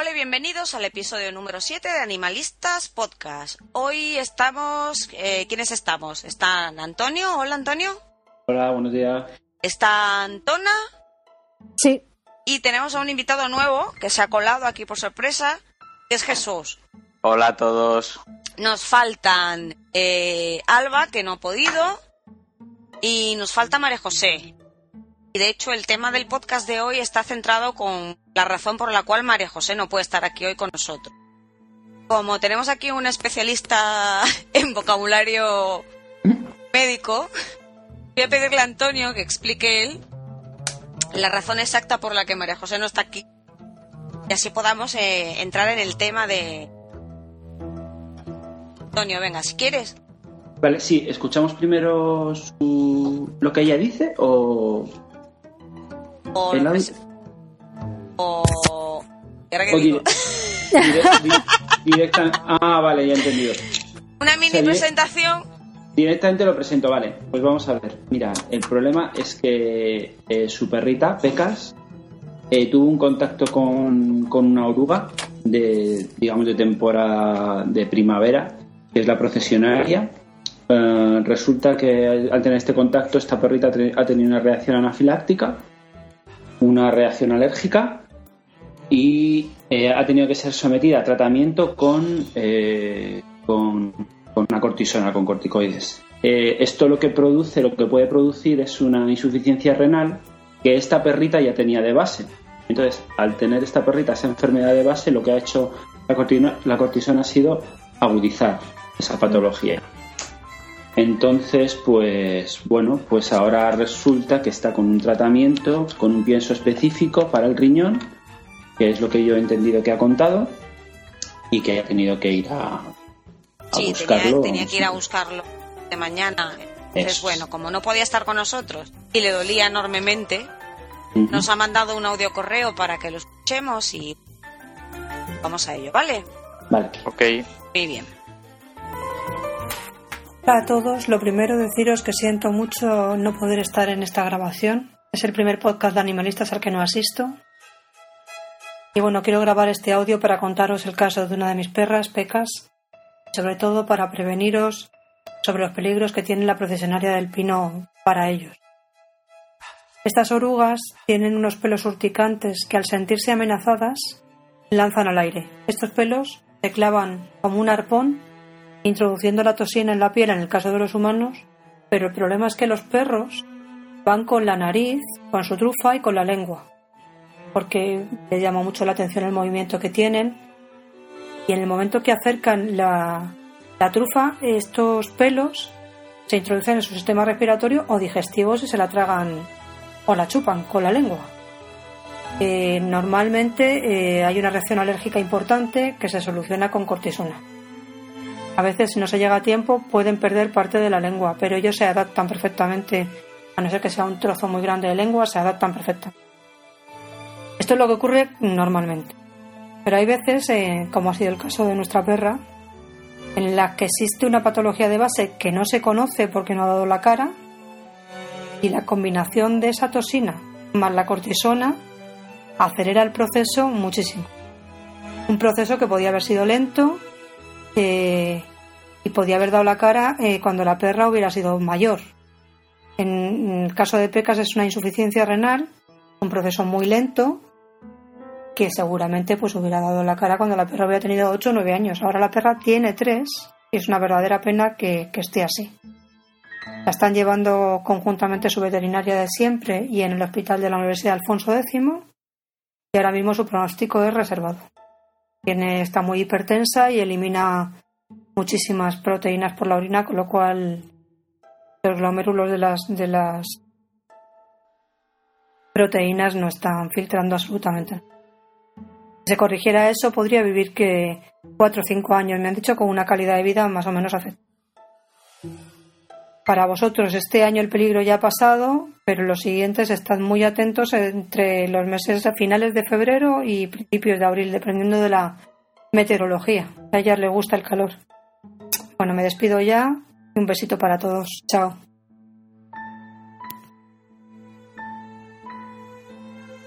Hola y bienvenidos al episodio número 7 de Animalistas Podcast. Hoy estamos... eh, ¿Quiénes estamos? ¿Están Antonio? Hola Antonio. Hola, buenos días. Está Antona. Sí, Y tenemos a un invitado nuevo que se ha colado aquí por sorpresa, que es Jesús. Hola a todos. Nos faltan eh, Alba, que no ha podido, y nos falta María José. De hecho el tema del podcast de hoy está centrado con la razón por la cual María José no puede estar aquí hoy con nosotros. Como tenemos aquí un especialista en vocabulario médico, voy a pedirle a Antonio que explique él la razón exacta por la que María José no está aquí. Y así podamos eh, entrar en el tema de... Antonio, venga, si quieres. Vale, sí, escuchamos primero su... lo que ella dice o... O, el o- directa... Ah, vale, ya he entendido. Una mini presentación. Directamente lo presento, vale. Pues vamos a ver. Mira, el problema es que eh, su perrita, Pecas, eh, tuvo un contacto con, con una oruga de, digamos, de temporada de primavera, que es la procesionaria. Eh, resulta que al tener este contacto, esta perrita ha tenido una reacción anafiláctica, una reacción alérgica y eh, ha tenido que ser sometida a tratamiento con, eh, con, una cortisona, con corticoides. Eh, esto lo que produce, lo que puede producir es una insuficiencia renal que esta perrita ya tenía de base. Entonces, al tener esta perrita esa enfermedad de base, lo que ha hecho la cortisona, la cortisona ha sido agudizar esa patología. Entonces, pues bueno, pues ahora resulta que está con un tratamiento, con un pienso específico para el riñón, que es lo que yo he entendido que ha contado, y que ha tenido que ir a, a Sí, buscarlo. tenía, tenía que ir a buscarlo de mañana. Entonces, Eso. bueno, como no podía estar con nosotros y le dolía enormemente, nos ha mandado un audio correo para que lo escuchemos y vamos a ello, ¿vale? Vale. Ok. Muy bien. Hola a todos. Lo primero deciros que siento mucho no poder estar en esta grabación. Es el primer podcast de animalistas al que no asisto. Y bueno, quiero grabar este audio para contaros el caso de una de mis perras, Pecas, sobre todo para preveniros sobre los peligros que tiene la procesionaria del pino para ellos. Estas orugas tienen unos pelos urticantes que al sentirse amenazadas lanzan al aire. Estos pelos se clavan como un arpón introduciendo la toxina en la piel en el caso de los humanos, pero el problema es que los perros van con la nariz, con su trufa y con la lengua, porque les llama mucho la atención el movimiento que tienen y en el momento que acercan la, trufa, estos pelos se introducen en su sistema respiratorio o digestivo si se la tragan o la chupan con la lengua. Eh, normalmente eh, hay una reacción alérgica importante que se soluciona con cortisona. A veces, si no se llega a tiempo, pueden perder parte de la lengua, pero ellos se adaptan perfectamente, a no ser que sea un trozo muy grande de lengua, se adaptan perfectamente. Esto es lo que ocurre normalmente. Pero hay veces, eh, como ha sido el caso de nuestra perra, en la que existe una patología de base que no se conoce porque no ha dado la cara, y la combinación de esa toxina más la cortisona acelera el proceso muchísimo. Un proceso que podía haber sido lento, eh, y podía haber dado la cara eh, cuando la perra hubiera sido mayor. En, el caso de Pecas es una insuficiencia renal, un proceso muy lento que seguramente pues hubiera dado la cara cuando la perra hubiera tenido 8 o 9 años. Ahora la perra tiene 3 y es una verdadera pena que, que esté así. La están llevando conjuntamente su veterinaria de siempre y en el hospital de la Universidad Alfonso X y ahora mismo su pronóstico es reservado. Tiene, está muy hipertensa y elimina muchísimas proteínas por la orina, con lo cual los glomérulos de las, de las proteínas no están filtrando absolutamente. Si se corrigiera eso, podría vivir que 4 o 5 años, me han dicho, con una calidad de vida más o menos afectada. Para vosotros, este año el peligro ya ha pasado, pero los siguientes estad muy atentos entre los meses a finales de febrero y principios de abril, dependiendo de la meteorología. A ellas les gusta el calor. Bueno, me despido ya. Un besito para todos. Chao.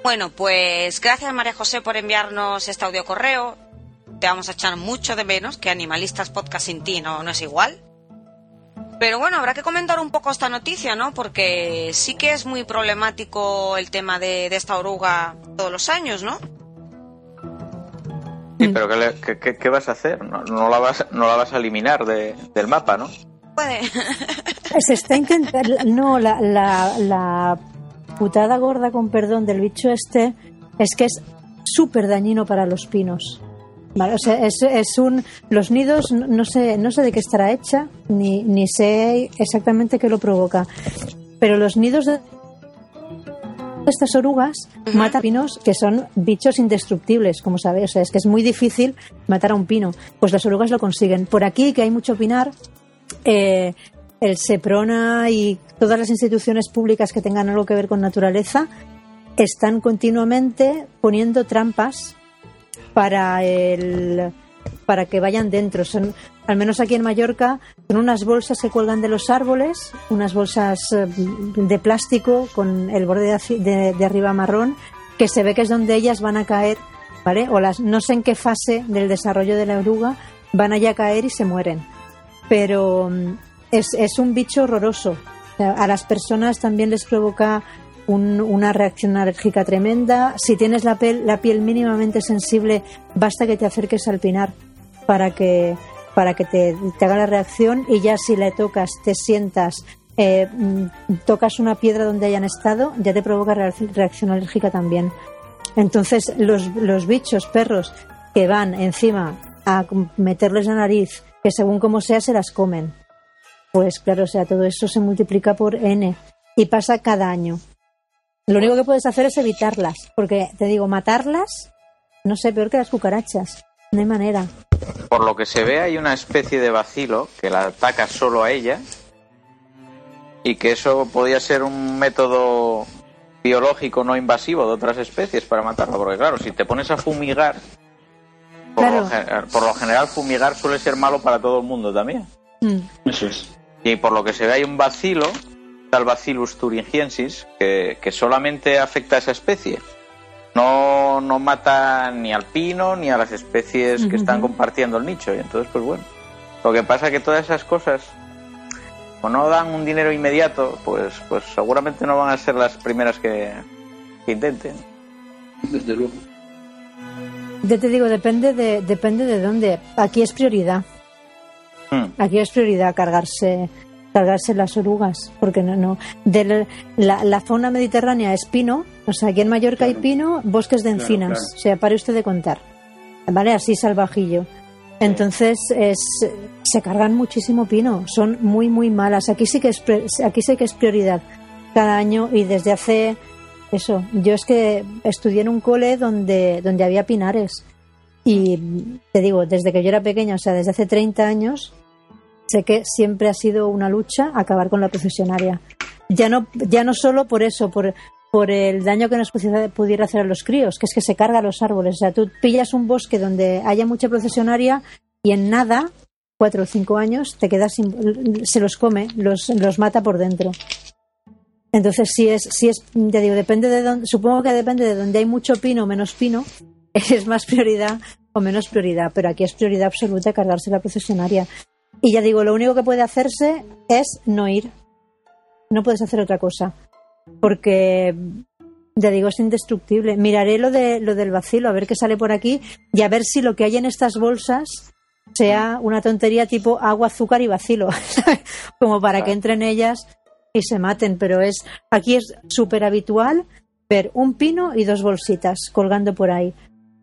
Bueno, pues gracias María José por enviarnos este audio correo. Te vamos a echar mucho de menos que Animalistas Podcast sin ti no, no es igual. Pero bueno, habrá que comentar un poco esta noticia, ¿no? Porque sí que es muy problemático el tema de, esta oruga todos los años, ¿no? Sí, pero ¿qué, vas a hacer? No, la vas, no la vas a eliminar del mapa, ¿no? Puede. Se está intentando. No, la, la, la putada gorda, con perdón, del bicho este es que es súper dañino para los pinos. Vale, o sea, es, es, un. Los nidos, no sé, no sé de qué estará hecha, ni, ni sé exactamente qué lo provoca. Pero los nidos de estas orugas matan pinos que son bichos indestructibles, como sabéis. O sea, es que es muy difícil matar a un pino. Pues las orugas lo consiguen. Por aquí, que hay mucho pinar, eh, el SEPRONA y todas las instituciones públicas que tengan algo que ver con naturaleza están continuamente poniendo trampas para el para que vayan dentro. Son, al menos aquí en Mallorca, son unas bolsas que cuelgan de los árboles, unas bolsas eh, de plástico con el borde de, de, arriba marrón, que se ve que es donde ellas van a caer, ¿vale? O las, no sé en qué fase del desarrollo de la oruga van a caer y se mueren. Pero mm, es, es un bicho horroroso. A las personas también les provoca una reacción alérgica tremenda. Si tienes la piel, la piel mínimamente sensible, basta que te acerques al pinar para que, para que te, haga la reacción y ya si le tocas, te sientas, eh, mm, tocas una piedra donde hayan estado, ya te provoca reacción alérgica también. Entonces, los, los bichos, perros, que van encima a meterles la nariz, que según como sea se las comen. Pues claro, o sea, todo eso se multiplica por n y pasa cada año. Lo único que puedes hacer es evitarlas, porque te digo, matarlas, no sé, peor que las cucarachas. No hay manera. Por lo que se ve, hay una especie de vacilo que la ataca solo a ella y que eso podría ser un método biológico no invasivo de otras especies para matarla, porque claro, si te pones a fumigar, por, lo, general fumigar suele ser malo para todo el mundo también. Mm. Eso es. Y por lo que se ve hay un vacilo tal Bacillus thuringiensis, que, solamente afecta a esa especie. No, no mata ni al pino ni a las especies que están compartiendo el nicho. Y entonces, pues bueno. Lo que pasa es que todas esas cosas, o no dan un dinero inmediato, pues, pues seguramente no van a ser las primeras que, intenten. Desde luego. Ya te digo, depende de, depende de dónde. Aquí es prioridad. Hmm. Aquí es prioridad cargarse cargarse las orugas, porque no, no. De la, la, fauna mediterránea es pino, o sea, aquí en Mallorca hay pino, bosques de encinas, o sea, pare usted de contar, ¿vale? Así salvajillo. Entonces es, se cargan muchísimo pino, son muy muy malas. Aquí sí que es aquí sí que es prioridad cada año y desde hace eso. Yo es que estudié en un cole donde donde había pinares y te digo desde que yo era pequeña, o sea desde hace 30 años sé que siempre ha sido una lucha acabar con la procesionaria. Ya no, ya no solo por eso, por, por el daño que nos pudiera hacer a los críos, que es que se carga los árboles. O sea, tú pillas un bosque donde haya mucha procesionaria y en nada, cuatro o cinco años, te quedas sin, se los come, los, los mata por dentro. Entonces, si es, si es, ya digo, depende de dónde, supongo que depende de donde hay mucho pino o menos pino, es más prioridad o menos prioridad, pero aquí es prioridad absoluta cargarse la procesionaria. Y ya digo, lo único que puede hacerse es no ir. No puedes hacer otra cosa. Porque, ya digo, es indestructible. Miraré lo, de, lo del vacilo, a ver qué sale por aquí y a ver si lo que hay en estas bolsas sea una tontería tipo agua, azúcar y vacilo. Como para que entren ellas y se maten. Pero es aquí es súper habitual ver un pino y dos bolsitas colgando por ahí.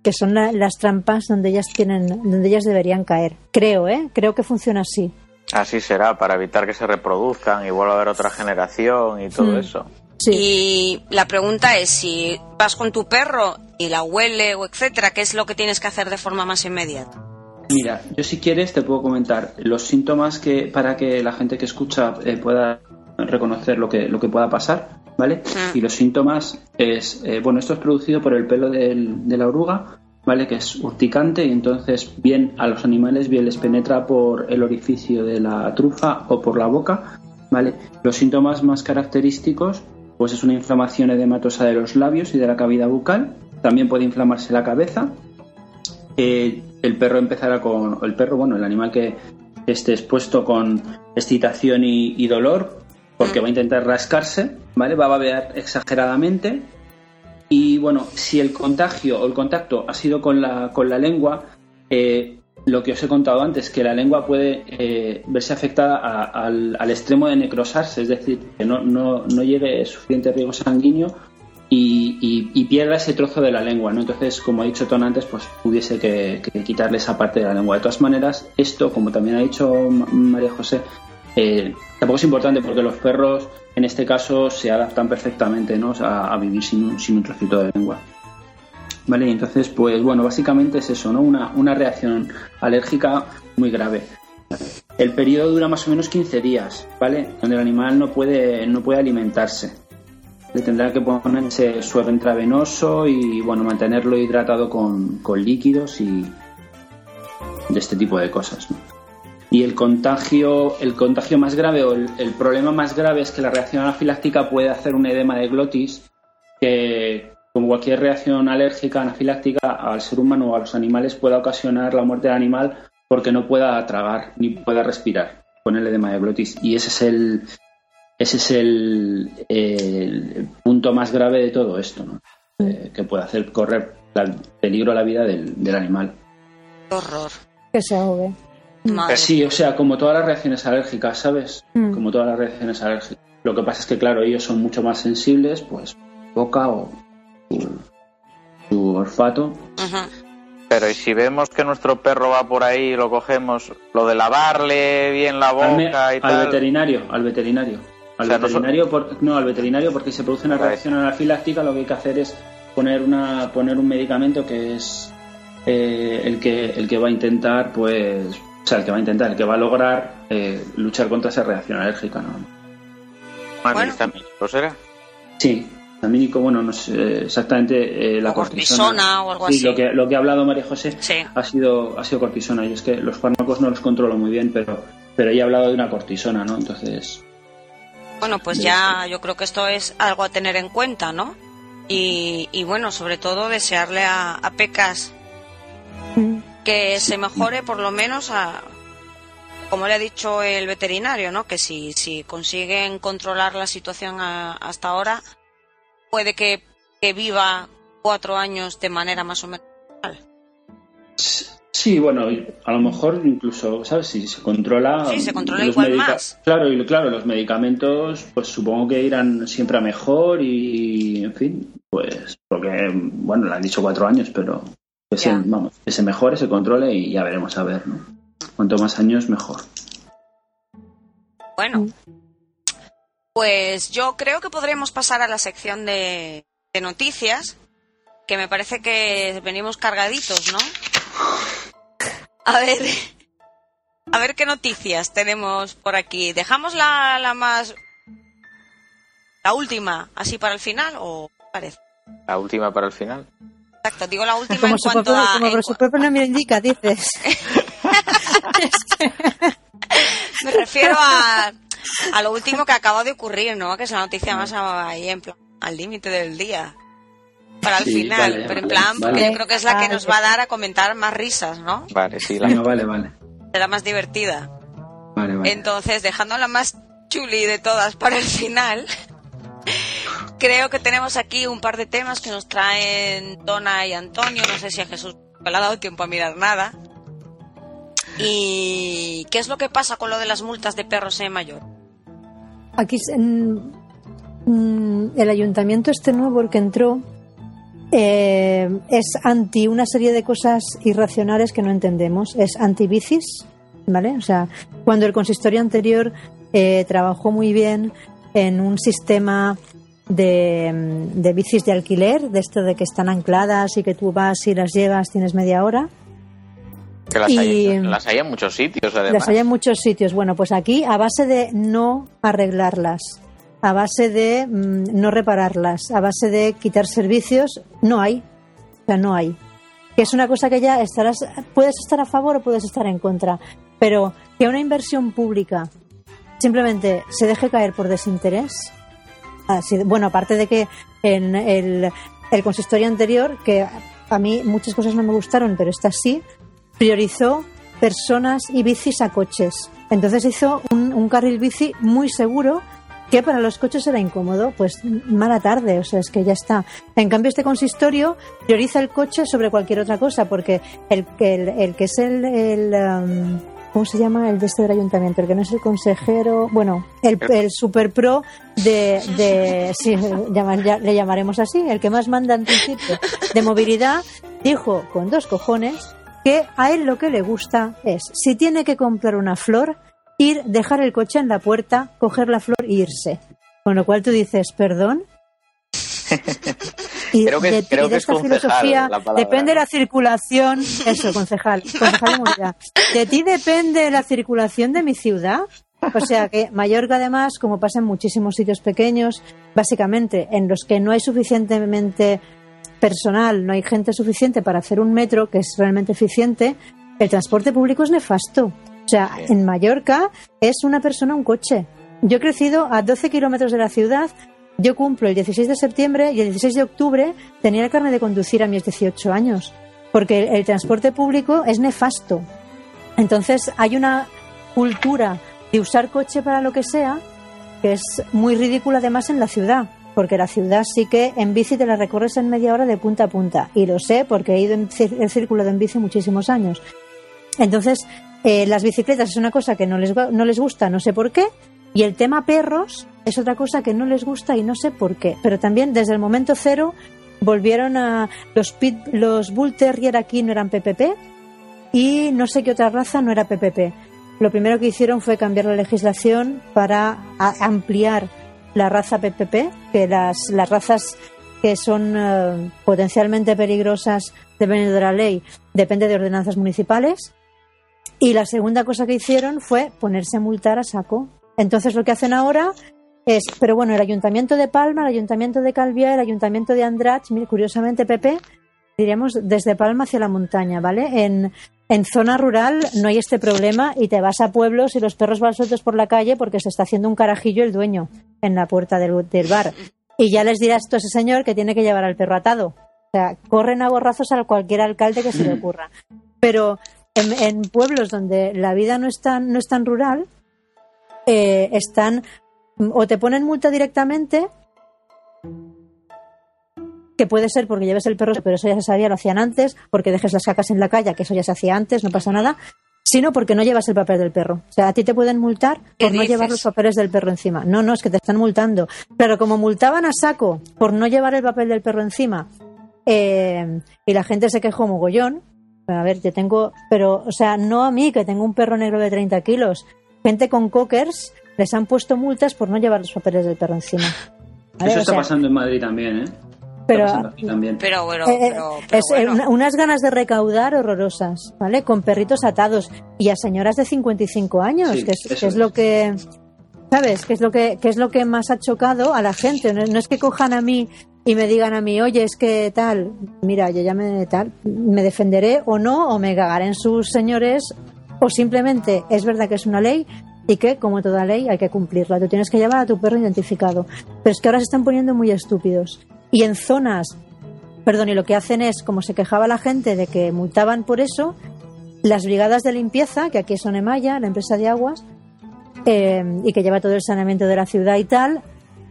que son la- las trampas donde ellas tienen, donde ellas deberían caer. Creo, ¿eh? Creo que funciona así. Así será, para evitar que se reproduzcan y vuelva a haber otra generación y todo Mm. eso. Sí. Y la pregunta es si vas con tu perro y la huele o etcétera, ¿qué es lo que tienes que hacer de forma más inmediata? Mira, yo si quieres te puedo comentar los síntomas que para que la gente que escucha eh, pueda reconocer lo que lo que pueda pasar, ¿vale? Mm. Y los síntomas es, eh, bueno, esto es producido por el pelo del- de la oruga, ¿vale? Que es urticante y entonces bien a los animales bien les penetra por el orificio de la trufa o por la boca, ¿vale? Los síntomas más característicos pues es una inflamación edematosa de los labios y de la cavidad bucal, también puede inflamarse la cabeza, eh, el perro empezará con el perro bueno el animal que esté expuesto con excitación y, y dolor porque va a intentar rascarse vale va a babear exageradamente. Y bueno si el contagio o el contacto ha sido con la con la lengua eh, lo que os he contado antes que la lengua puede eh, verse afectada a- al, al extremo de necrosarse es decir que no, no, no llegue suficiente riego sanguíneo y, y- pierda ese trozo de la lengua, ¿no? Entonces, como ha dicho Ton antes, pues pudiese que, quitarle esa parte de la lengua. De todas maneras, esto, como también ha dicho Ma- María José, eh, tampoco es importante porque los perros, en este caso, se adaptan perfectamente, ¿no? a, a vivir sin sin un trocito de lengua. Vale, entonces, pues bueno, básicamente es eso, ¿no? Una, una reacción alérgica muy grave. El periodo dura más o menos 15 días, ¿vale? Donde el animal no puede, no puede alimentarse le tendrá que ponerse suero intravenoso y bueno mantenerlo hidratado con, con líquidos y de este tipo de cosas y el contagio el contagio más grave o el, el problema más grave es que la reacción anafiláctica puede hacer un edema de glotis que como cualquier reacción alérgica anafiláctica al ser humano o a los animales puede ocasionar la muerte del animal porque no pueda tragar ni pueda respirar con el edema de glotis y ese es el ese es el, el punto más grave de todo esto, ¿no? Eh, que puede hacer correr la- peligro a la vida del, del animal. Horror. Que se ahogue. Madre. Sí, o sea, como todas las reacciones alérgicas, ¿sabes? Mm. Como todas las reacciones alérgicas. Lo que pasa es que, claro, ellos son mucho más sensibles, pues boca o su, olfato. Pero y si vemos que nuestro perro va por ahí y lo cogemos, lo de lavarle bien la Al, me- boca y al tal. veterinario, al veterinario. Al O sea, no son- veterinario, por- no, al veterinario porque si se produce una reacción anafiláctica lo que hay que hacer es poner una poner un medicamento que es eh, el que el que va a intentar pues o sea el que va a intentar el que va a lograr eh, luchar contra esa reacción alérgica ¿no? Ah, Bueno. ¿será? sí bueno no sé exactamente eh, la O cortisona o algo sí, así. lo que lo que ha hablado María José Sí. ha sido ha sido cortisona y es que los fármacos no los controlo muy bien pero pero ella ha hablado de una cortisona no entonces Bueno, pues ya yo creo que esto es algo a tener en cuenta, ¿no? Y, y bueno, sobre todo desearle a, a Pecas que se mejore por lo menos a, como le ha dicho el veterinario, ¿no? Que si, si consiguen controlar la situación a- hasta ahora, puede que, que viva cuatro años de manera más o menos normal. Sí, bueno, a lo mejor incluso, ¿sabes? Si se controla. Sí, se controla los igual más. Claro, y claro, los medicamentos, pues supongo que irán siempre a mejor y, en fin, pues, porque, bueno, le han dicho cuatro años, pero que se, Ya. vamos, que se mejore, se controle y ya veremos a ver, ¿no? Cuanto más años, mejor. Bueno, pues yo creo que podríamos pasar a la sección de, de noticias, que me parece que venimos cargaditos, ¿no? A ver, a ver qué noticias tenemos por aquí. ¿Dejamos la, la más... la última, así para el final, o qué parece? La última para el final. Exacto, digo la última Como, en su cuanto propio, a... como en por su propio nombre indica, dices. Me refiero a, a lo último que acaba de ocurrir, ¿no? Que es la noticia más ahí en plan, al límite del día. Para el Sí, final, vale, pero en vale, plan, porque vale. yo creo que es la que nos va a dar a comentar más risas, ¿no? Vale, sí, la... Venga, vale, vale. Será más divertida. Vale, vale. Entonces, dejando la más chuli de todas para el final, creo que tenemos aquí un par de temas que nos traen Donna y Antonio. No sé si a Jesús no le ha dado tiempo a mirar nada. ¿Y qué es lo que pasa con lo de las multas de perros en mayor? Aquí mm, mm, el ayuntamiento este nuevo, el que entró, eh, es anti una serie de cosas irracionales que no entendemos. Es anti bicis, ¿vale? O sea, cuando el consistorio anterior eh, trabajó muy bien en un sistema de, de bicis de alquiler, de esto de que están ancladas y que tú vas y las llevas, tienes media hora. Que las, Y- hay, las hay en muchos sitios, además. Las hay en muchos sitios. Bueno, pues aquí, a base de no arreglarlas, a base de mm, no repararlas, a base de quitar servicios, no hay. O sea, no hay. Que es una cosa que ya estarás, puedes estar a favor o puedes estar en contra. Pero que una inversión pública simplemente se deje caer por desinterés. Así, bueno, aparte de que en el, el consistorio anterior, que a mí muchas cosas no me gustaron, pero esta sí, priorizó personas y bicis a coches. Entonces hizo un, un carril bici muy seguro que para los coches era incómodo. Pues mala tarde, o sea, es que ya está. En cambio, este consistorio prioriza el coche sobre cualquier otra cosa, porque el, el, el que es el... el, um, ¿Cómo se llama el de este del ayuntamiento? El que no es el consejero. Bueno, el, el super pro de. de sí, ya- le llamaremos así, el que más manda en principio de movilidad, dijo con dos cojones que a él lo que le gusta es, si tiene que comprar una flor, ir, dejar el coche en la puerta, coger la flor e irse. Con lo cual tú dices, perdón. Y Creo que- de, creo y de que esta filosofía la depende la circulación, eso, concejal, concejal de. De ti depende la circulación de mi ciudad. O sea que Mallorca, además, como pasa en muchísimos sitios pequeños, básicamente en los que no hay suficientemente personal, no hay gente suficiente para hacer un metro que es realmente eficiente, el transporte público es nefasto. O sea, Sí. en Mallorca es una persona un coche. Yo he crecido a 12 kilómetros de la ciudad. Yo cumplo el 16 de septiembre y el 16 de octubre tenía el carnet de conducir a mis 18 años. Porque el, el transporte público es nefasto. Entonces hay una cultura de usar coche para lo que sea que es muy ridícula además en la ciudad. Porque la ciudad sí que en bici te la recorres en media hora de punta a punta. Y lo sé porque he ido en cir- he circulado en bici muchísimos años. Entonces, eh, las bicicletas es una cosa que no les, no les gusta, no sé por qué, y el tema perros es otra cosa que no les gusta y no sé por qué. Pero también desde el momento cero volvieron a los, pit, los Bull Terrier aquí no eran PPP y no sé qué otra raza no era PPP. Lo primero que hicieron fue cambiar la legislación para ampliar la raza PPP, que las, las razas que son eh, potencialmente peligrosas dependiendo de la ley, depende de ordenanzas municipales. Y la segunda cosa que hicieron fue ponerse a multar a saco. Entonces lo que hacen ahora es, pero bueno, el Ayuntamiento de Palma, el Ayuntamiento de Calviá, el Ayuntamiento de Andratx, curiosamente PP, diríamos desde Palma hacia la montaña, ¿vale? En, en zona rural no hay este problema y te vas a pueblos y los perros van sueltos por la calle porque se está haciendo un carajillo el dueño en la puerta del, bar. Y ya les dirás tú a ese señor que tiene que llevar al perro atado. O sea, corren a borrazos a cualquier alcalde que se le ocurra. Pero en, en pueblos donde la vida no es tan, no es tan rural, eh, están o te ponen multa directamente, que puede ser porque lleves el perro, pero eso ya se sabía, lo hacían antes, porque dejes las cacas en la calle, que eso ya se hacía antes, no pasa nada, sino porque no llevas el papel del perro. O sea, a ti te pueden multar ¿Qué por no dices? llevar los papeles del perro encima. No, no, es que te están multando. Pero como multaban a saco por no llevar el papel del perro encima, eh, y la gente se quejó mogollón, a ver, yo tengo, pero, o sea, no a mí, que tengo un perro negro de 30 kilos. Gente con cockers les han puesto multas por no llevar los papeles del perro encima. Eso O está sea, pasando en Madrid también, ¿eh? Pero- también. Pero bueno, eh, eh, pero, pero es eh, bueno. una- unas ganas de recaudar horrorosas, ¿vale? Con perritos atados y a señoras de 55 años, Sí, que, es, que es es. lo que ¿sabes? Que es lo que que es lo que más ha chocado a la gente, no, no es que cojan a mí y me digan a mí, "Oye, es que tal, mira, yo ya me tal, me defenderé o no o me cagaré en sus señores o simplemente es verdad que es una ley y que, como toda ley, hay que cumplirla. Tú tienes que llevar a tu perro identificado. Pero es que ahora se están poniendo muy estúpidos. Y en zonas perdón, y lo que hacen es, como se quejaba la gente de que multaban por eso, las brigadas de limpieza, que aquí son Emaya, la empresa de aguas, eh, y que lleva todo el saneamiento de la ciudad y tal,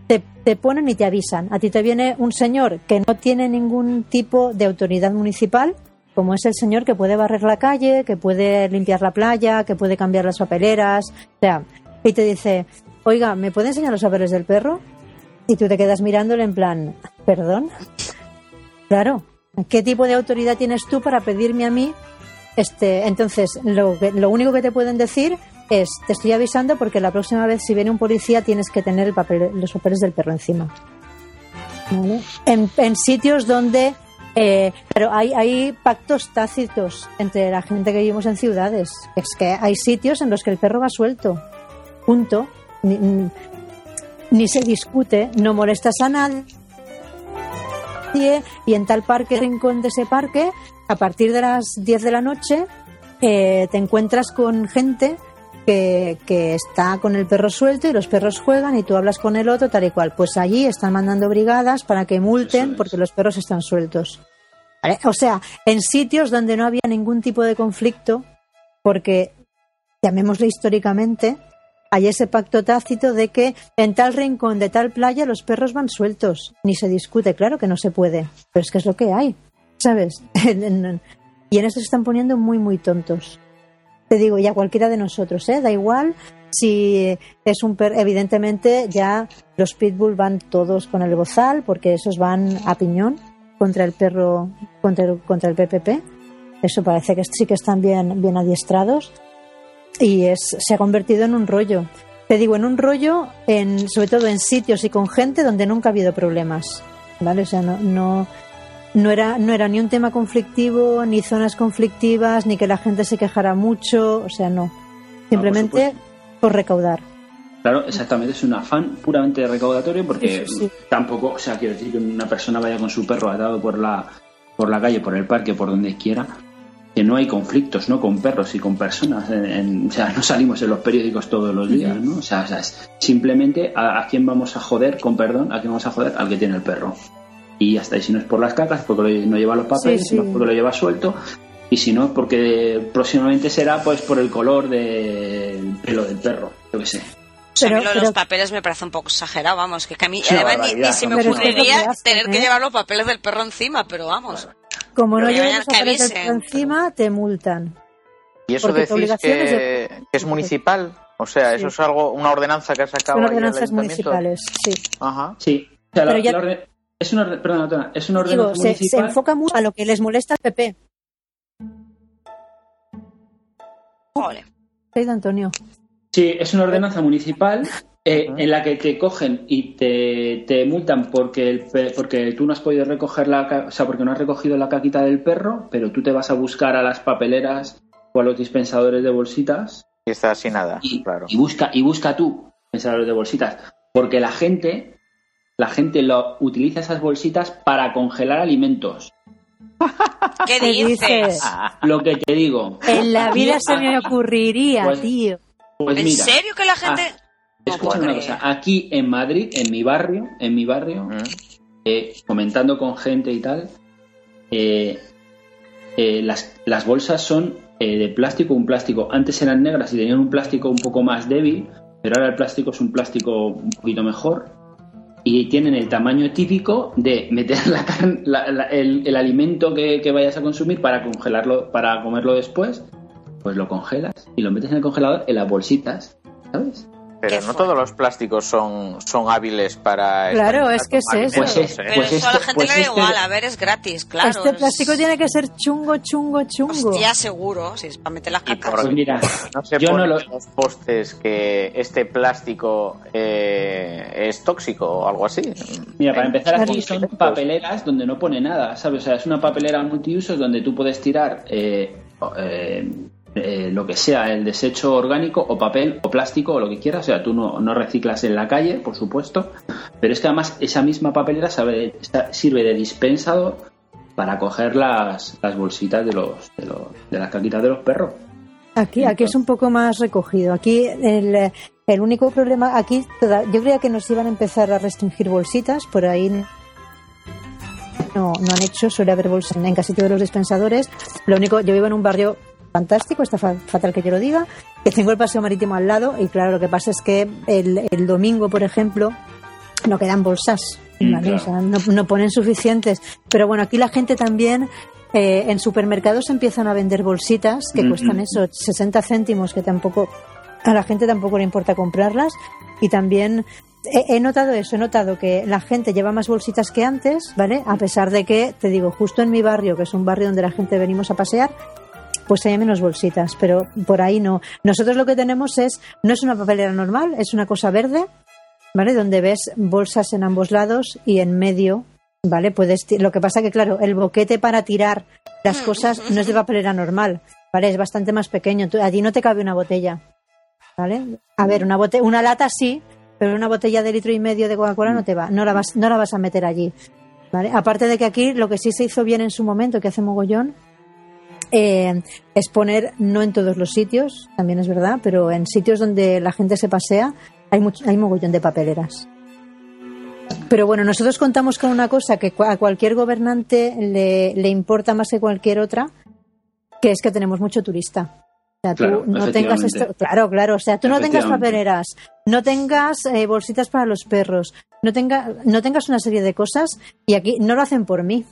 te, te ponen y te avisan. A ti te viene un señor que no tiene ningún tipo de autoridad municipal, como es el señor que puede barrer la calle, que puede limpiar la playa, que puede cambiar las papeleras, o sea, y te dice, oiga, ¿me puede enseñar los papeles del perro? Y tú te quedas mirándole en plan, ¿perdón? Claro. ¿Qué tipo de autoridad tienes tú para pedirme a mí? Este, entonces, lo, lo único que te pueden decir es, te estoy avisando porque la próxima vez si viene un policía tienes que tener el papel, los papeles del perro encima. En sitios donde... eh, pero hay, hay pactos tácitos entre la gente que vivimos en ciudades. Es que hay sitios en los que el perro va suelto. Punto. Ni, se discute, no molestas a nadie y en tal parque, rincón de ese parque, a partir de las 10 de la noche, eh, te encuentras con gente que, que está con el perro suelto y los perros juegan y tú hablas con el otro tal y cual. Pues allí están mandando brigadas para que multen es. porque los perros están sueltos. ¿Vale? O sea, en sitios donde no había ningún tipo de conflicto, porque, llamémosle históricamente, hay ese pacto tácito de que en tal rincón de tal playa los perros van sueltos. Ni se discute, claro que no se puede, pero es que es lo que hay, ¿sabes? y en esto se están poniendo muy, muy tontos. Te digo, ya cualquiera de nosotros, ¿eh? Da igual si es un perro. Evidentemente, ya los pitbull van todos con el bozal, porque esos van a piñón contra el perro, contra el, contra el PPP. Eso parece que sí que están bien, bien adiestrados y es, se ha convertido en un rollo. Te digo, en un rollo, en, sobre todo en sitios y con gente donde nunca ha habido problemas. ¿Vale? O sea, no, no, no, era, no era ni un tema conflictivo, ni zonas conflictivas, ni que la gente se quejara mucho. O sea, no. Simplemente por recaudar. Claro, exactamente, es un afán puramente recaudatorio porque Sí, sí, sí. tampoco, o sea, quiero decir que una persona vaya con su perro atado por la, por la calle, por el parque, por donde quiera, que no hay conflictos, ¿no? Con perros y con personas. en- en- o sea, no salimos en los periódicos todos los días, ¿no? O sea, o sea, es simplemente a, a quién vamos a joder, con perdón, a quién vamos a joder, al que tiene el perro. Y está, y si no es por las cacas, porque lo- no lleva los papeles, Sí, si no sí. es porque lo lleva suelto, y si no es porque próximamente será pues por el color del pelo del perro, yo qué sé. O sea, a mí Pero- lo de pero- los papeles me parece un poco exagerado, vamos, que, que a mí además ni, ni se me ocurriría hacen, tener que ¿eh? llevar los papeles del perro encima, pero vamos. Como no llevan vayan- los encima, te multan. Y eso Porque decís que, es municipal. O sea, Sí. eso es algo, una ordenanza que ha sacado Son ahí el ordenanzas municipales, sí. Ajá. Sí, o sea, la- ya- la orden- es una, orde- perdona, Tona, es una Digo, ordenanza se, se municipal. enfoca mucho a lo que les molesta al PP. Joder. Querido Antonio. Sí, es una ordenanza municipal eh, en la que te cogen y te, te multan porque el pe- porque tú no has podido recoger la o sea porque no has recogido la caquita del perro, pero tú te vas a buscar a las papeleras o a los dispensadores de bolsitas Y está así nada, y, claro. y busca y busca tú dispensadores de bolsitas porque la gente la gente lo utiliza esas bolsitas para congelar alimentos. ¿Qué ¿Qué dices? Lo que te digo. En la vida se me ocurriría, Pues- tío. Pues ¿En mira, serio que la gente.? ah, Puedo una cosa. Aquí en Madrid, en mi barrio, en mi barrio, Mm. eh, comentando con gente y tal, eh, eh, las, las bolsas son eh, de plástico, un plástico. Antes eran negras y tenían un plástico un poco más débil, pero ahora el plástico es un plástico un poquito mejor. Y tienen el tamaño típico de meter la carne- la- la- el, el alimento que, que vayas a consumir para congelarlo, para comerlo después, pues lo congelas y lo metes en el congelador en las bolsitas, ¿sabes? Pero no todos los plásticos son, son hábiles para... Claro, es que es eso. Pues es- ¿eh? Pero Pues eso a la este- gente pues le da este- igual, a ver, es gratis, claro. este es- plástico tiene que ser chungo, chungo, chungo. Hostia, seguro, si es para meter las cacas. por- Pues mira, No se yo no lo, los postes que este plástico eh, es tóxico o algo así. Mira, para empezar aquí son papeleras donde no pone nada, ¿sabes? O sea, es una papelera multiusos donde tú puedes tirar eh, eh, eh, lo que sea, el desecho orgánico o papel o plástico o lo que quieras. O sea, tú no, no reciclas en la calle, por supuesto, pero es que además esa misma papelera sabe- sirve de dispensador para coger las, las bolsitas de, los, de, los, de las caquitas de los perros. Aquí, aquí es un poco más recogido. Aquí el, el único problema, aquí toda- yo creía que nos iban a empezar a restringir bolsitas, por ahí no, no han hecho, suele haber bolsas en casi todos los dispensadores. Lo único, yo vivo en un barrio fantástico, está fa- fatal que yo lo diga, que tengo el paseo marítimo al lado y claro, lo que pasa es que el, el domingo, por ejemplo, no quedan bolsas, Mm, ¿vale? claro. O sea, no, no ponen suficientes. Pero bueno, aquí la gente también eh, en supermercados empiezan a vender bolsitas que Mm, cuestan mm. eso, 60 céntimos, que tampoco a la gente tampoco le importa comprarlas. Y también he, he notado eso, he notado que la gente lleva más bolsitas que antes, ¿vale? A pesar de que, te digo, justo en mi barrio, que es un barrio donde la gente venimos a pasear, pues hay menos bolsitas, pero por ahí no. Nosotros lo que tenemos es, no es una papelera normal, es una cosa verde, ¿vale? Donde ves bolsas en ambos lados y en medio, ¿vale? Puedes, lo que pasa que, claro, el boquete para tirar las cosas no es de papelera normal, ¿vale? Es bastante más pequeño. Tú- no te cabe una botella, ¿vale? A ver, una, bote una lata sí, pero una botella de litro y medio de Coca-Cola no te va, no la vas, no la vas a meter allí, ¿vale? Aparte de que aquí lo que sí se hizo bien en su momento, que hace mogollón, eh, es poner, no en todos los sitios, también es verdad, pero en sitios donde la gente se pasea hay, much- hay mogollón de papeleras. Pero bueno, nosotros contamos con una cosa que a cualquier gobernante le, le importa más que cualquier otra, que es que tenemos mucho turista. O sea, tú Claro, no tengas esto, claro, claro, o sea, tú no tengas papeleras, no tengas eh, bolsitas para los perros, no, tenga, no tengas una serie de cosas y aquí no lo hacen por mí,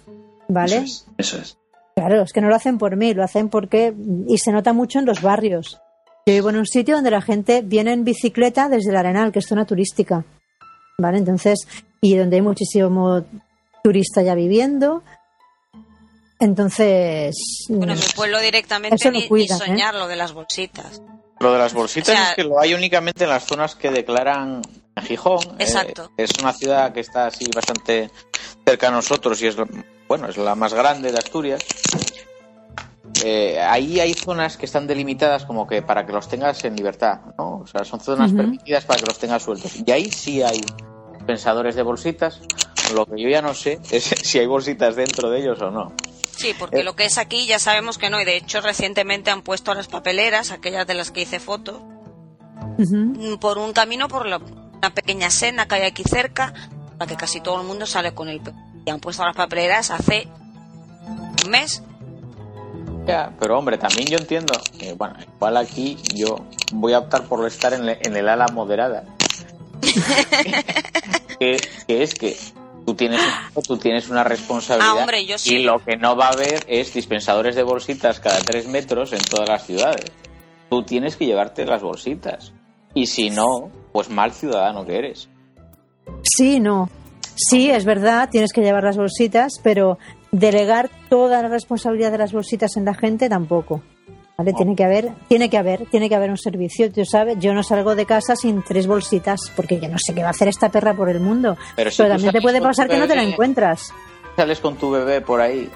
¿vale? Eso es. Eso es. Claro, es que no lo hacen por mí, lo hacen porque. Y se nota mucho en los barrios. Yo vivo en un sitio donde la gente viene en bicicleta desde el Arenal, que es zona turística. ¿Vale? Entonces, y donde hay muchísimo turista ya viviendo. Entonces. Bueno, en mm, mi pueblo directamente ni, ni cuidan, ¿eh? soñar lo de las bolsitas. Lo de las bolsitas O sea- es que lo hay únicamente en las zonas que declaran en Gijón. eh, Exacto. es una ciudad que está así bastante cerca a nosotros y es, bueno, es la más grande de Asturias. Eh, ahí hay zonas que están delimitadas como que para que los tengas en libertad, ¿no? O sea, son zonas permitidas para que los tengas sueltos. Y ahí sí hay pensadores de bolsitas. Lo que yo ya no sé es si hay bolsitas dentro de ellos o no. Sí, porque Eh. lo que es aquí ya sabemos que no, y de hecho recientemente han puesto las papeleras, aquellas de las que hice fotos, mm, por un camino, por la- una pequeña senda que hay aquí cerca, para que casi todo el mundo sale con el... pe- Y han puesto las papeleras hace un mes. Ya, pero hombre, también yo entiendo que, bueno, igual aquí yo voy a optar por estar en, le- en el ala moderada. que, que es que tú tienes, tú tienes una responsabilidad Ah, hombre, yo sí. y lo que no va a haber es dispensadores de bolsitas cada tres metros en todas las ciudades. Tú tienes que llevarte las bolsitas. Y si no, pues mal ciudadano que eres. Sí, no. Sí, es verdad, tienes que llevar las bolsitas, pero delegar toda la responsabilidad de las bolsitas en la gente tampoco. ¿Vale? No. Tiene que haber, tiene que haber, tiene que haber un servicio. Tú sabes, yo no salgo de casa sin tres bolsitas, porque yo no sé qué va a hacer esta perra por el mundo. Pero si Pero también te puede pasar que no te la encuentras. Sales con tu bebé por ahí,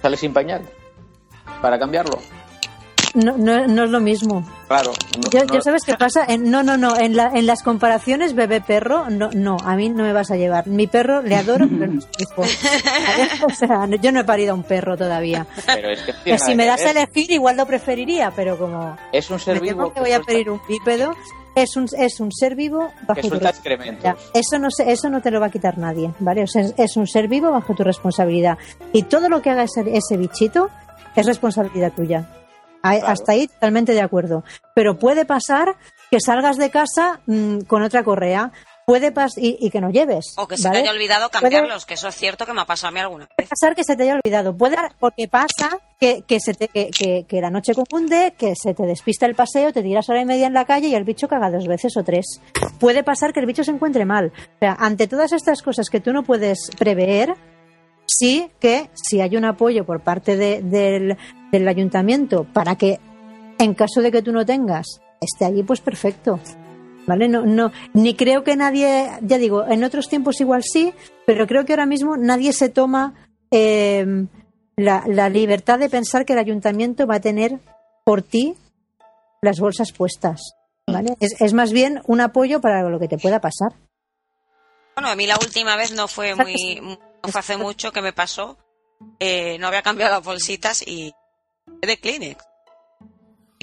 sales sin pañal para cambiarlo. No, no, no es lo mismo. Claro. no- Yo, sabes qué pasa. En- no, no, no. En, la, en las comparaciones bebé-perro, no, no. A mí no me vas a llevar. Mi perro le adoro, pero no es mi hijo. O sea, no- yo no he parido a un perro todavía. Pero es que, si me das a ver. elegir, igual lo preferiría, pero como es un ser me vivo que voy a pedir un bípedo, es un, es un ser vivo bajo que tu responsabilidad. Eso no, se- eso no te lo va a quitar nadie, ¿vale? O sea, es, es un ser vivo bajo tu responsabilidad. Y todo lo que haga ese, ese bichito es responsabilidad tuya. Claro. Hasta ahí totalmente de acuerdo. Pero puede pasar que salgas de casa mm, con otra correa. Puede pas y, y que no lleves. O que se ¿vale? te haya olvidado Puede- cambiarlos, que eso es cierto que me ha pasado a mí alguna puede pasar que se te haya olvidado. Puede porque pasa que, que, se te, que la noche confunde, que se te despista el paseo, te tiras hora y media en la calle y el bicho caga dos veces o tres. Puede pasar que el bicho se encuentre mal. O sea, ante todas estas cosas que tú no puedes prever, sí que si hay un apoyo por parte de- del, del ayuntamiento para que, en caso de que tú no tengas, esté allí, pues perfecto. ¿Vale? No, no, ni creo que nadie, ya digo, en otros tiempos igual sí, pero creo que ahora mismo nadie se toma eh, la, la libertad de pensar que el ayuntamiento va a tener por ti las bolsas puestas. ¿Vale? Es, es más bien un apoyo para lo que te pueda pasar. Bueno, a mí la última vez no fue muy, no fue hace mucho que me pasó. Eh, no había cambiado las bolsitas y de Kleenex.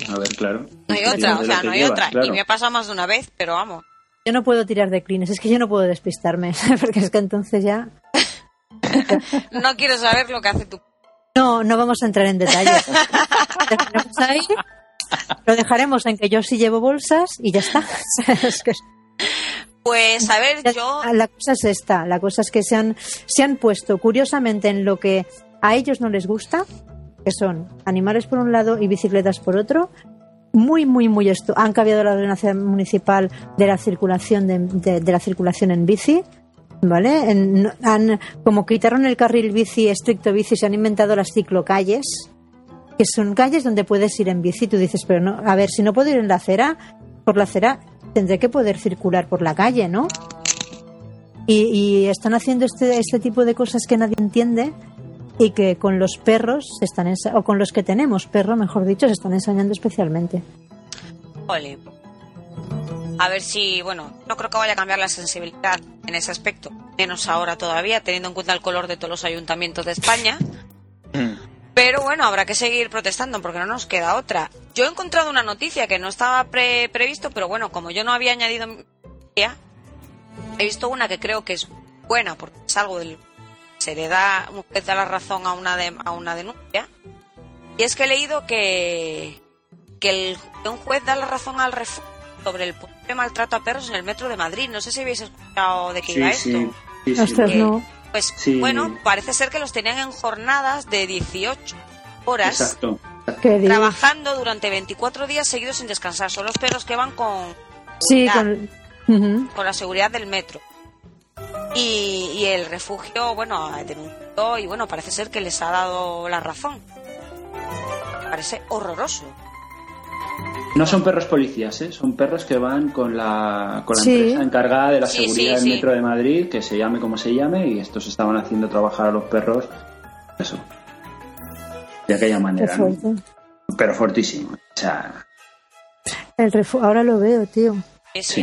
A ver, claro. No hay otra, o sea, no hay otra. claro. Y me ha pasado más de una vez, pero vamos. Yo no puedo tirar de clines, es que yo no puedo despistarme, porque es que entonces ya. No quiero saber lo que hace tu. No, no vamos a entrar en detalles. Dejaremos ahí, lo dejaremos en que yo sí llevo bolsas y ya está. Es que- Pues a ver, yo. La cosa es esta, la cosa es que se han, se han puesto curiosamente en lo que a ellos no les gusta, que son animales por un lado y bicicletas por otro, muy, muy, muy esto. Han cambiado la ordenación municipal de la circulación de, la circulación en bici. ¿Vale? Han, como quitaron el carril bici, estricto bici, se han inventado las ciclocalles, que son calles donde puedes ir en bici. Tú dices, pero no, a ver, si no puedo ir en la acera, por la acera, tendré que poder circular por la calle, ¿no? Y, y están haciendo este, este tipo de cosas que nadie entiende y que con los perros se están ensa- o con los que tenemos perro, mejor dicho, se están ensañando especialmente. Ole. A ver si, bueno, no creo que vaya a cambiar la sensibilidad en ese aspecto, menos ahora todavía, teniendo en cuenta el color de todos los ayuntamientos de España. Pero bueno, habrá que seguir protestando porque no nos queda otra. Yo he encontrado una noticia que no estaba pre- previsto, pero bueno, como yo no había añadido he visto una que creo que es buena porque es algo del se le da un juez da la razón a una de- a una denuncia y es que he leído que que el, que un juez da la razón al refugio sobre el maltrato a perros en el metro de Madrid. No sé si habéis escuchado de qué iba Sí, esto. sí, sí, sí. Ostras, no. Pues Sí. bueno, parece ser que los tenían en jornadas de 18 horas Exacto. Trabajando durante 24 días seguidos sin descansar. Son los perros que van con, Sí, seguridad, con, con la seguridad del metro. Y, y el refugio, bueno, denunció y bueno, parece ser que les ha dado la razón. Parece horroroso. No son perros policías, ¿eh? son perros que van con la, con la Sí. empresa encargada de la Sí, seguridad sí, del sí. metro de Madrid, que se llame como se llame, y estos estaban haciendo trabajar a los perros, eso, de aquella manera, ¿no? pero fortísimo. O sea, El refu- Ahora lo veo, tío.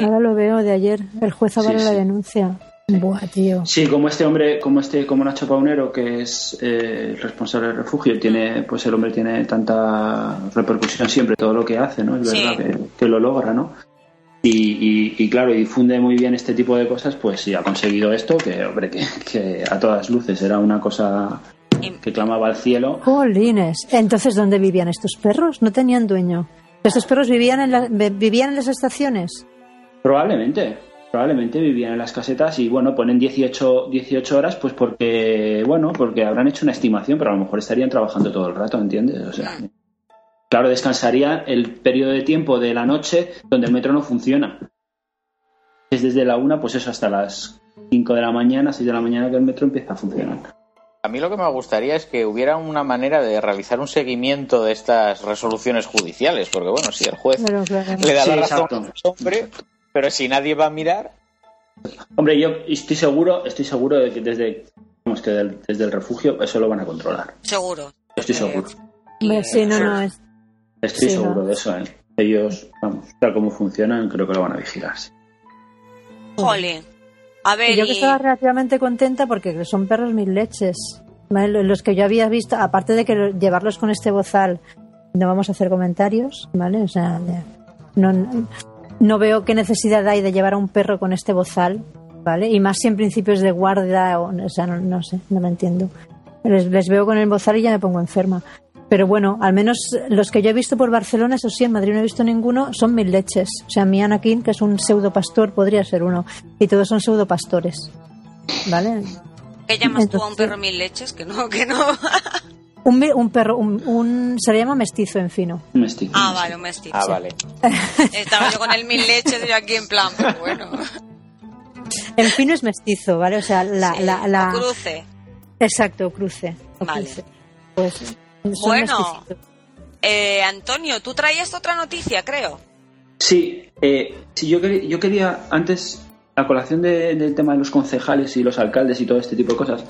Ahora lo veo de ayer. El juez avala Sí, la denuncia. Buah, tío. sí, como este hombre, como este, como Nacho Paunero, que es eh, el responsable del refugio, tiene, pues el hombre tiene tanta repercusión siempre todo lo que hace, ¿no? Es Sí. verdad que, que lo logra, ¿no? Y, y- y claro, y difunde muy bien este tipo de cosas, pues sí ha conseguido esto, que hombre, que, que a todas luces era una cosa que clamaba al cielo. Jolines. Entonces, ¿dónde vivían estos perros? No tenían dueño. Estos perros vivían en, la- vivían en las estaciones. Probablemente, probablemente vivían en las casetas y bueno, ponen 18, 18 horas pues porque, bueno, porque habrán hecho una estimación, pero a lo mejor estarían trabajando todo el rato, ¿entiendes? O sea, claro, descansaría el periodo de tiempo de la noche donde el metro no funciona. Es desde la una, pues eso, hasta las 5 de la mañana, 6 de la mañana que el metro empieza a funcionar. A mí lo que me gustaría es que hubiera una manera de realizar un seguimiento de estas resoluciones judiciales, porque bueno, si el juez claro. le da Sí, la razón exacto. a ese hombre, pero si nadie va a mirar, Hombre, yo estoy seguro, estoy seguro de que desde, vamos, que del- desde el refugio eso lo van a controlar. Seguro. Estoy Eh, seguro. Sí, no, no. Es, Estoy Sí, seguro no. de eso, ¿eh? Ellos, vamos, tal como funcionan, creo que lo van a vigilar. sí. Jolín. A ver, Y yo que y- estaba relativamente contenta porque son perros mil leches. ¿vale? Los que yo había visto, aparte de que lo- llevarlos con este bozal, no vamos a hacer comentarios, ¿vale? O sea, no- no veo qué necesidad hay de llevar a un perro con este bozal, ¿vale? Y más si en principio es de guardia, o, o sea, no, no sé, no lo entiendo. Les, les veo con el bozal y ya me pongo enferma. Pero bueno, al menos los que yo he visto por Barcelona, eso sí, en Madrid no he visto ninguno, son mil leches. O sea, mi Anakin, que es un pseudo pastor, podría ser uno. Y todos son pseudo pastores. ¿Vale? ¿Qué llamas tú a un Entonces- perro mil leches? Que no, que no. Un, un perro, un, un- se le llama mestizo en fino. Un mestizo, Ah, vale, un mestizo. ah, vale. Estaba yo con el mil leches y yo aquí en plan, pero bueno. En fino es mestizo, ¿vale? O sea, la. Sí, la, la- o cruce. Exacto, cruce. o Vale. cruce. Pues, Bueno. Eh, Antonio, tú traías otra noticia, creo. Sí, eh, sí yo, quería, yo quería, antes, a colación de- del tema de los concejales y los alcaldes y todo este tipo de cosas,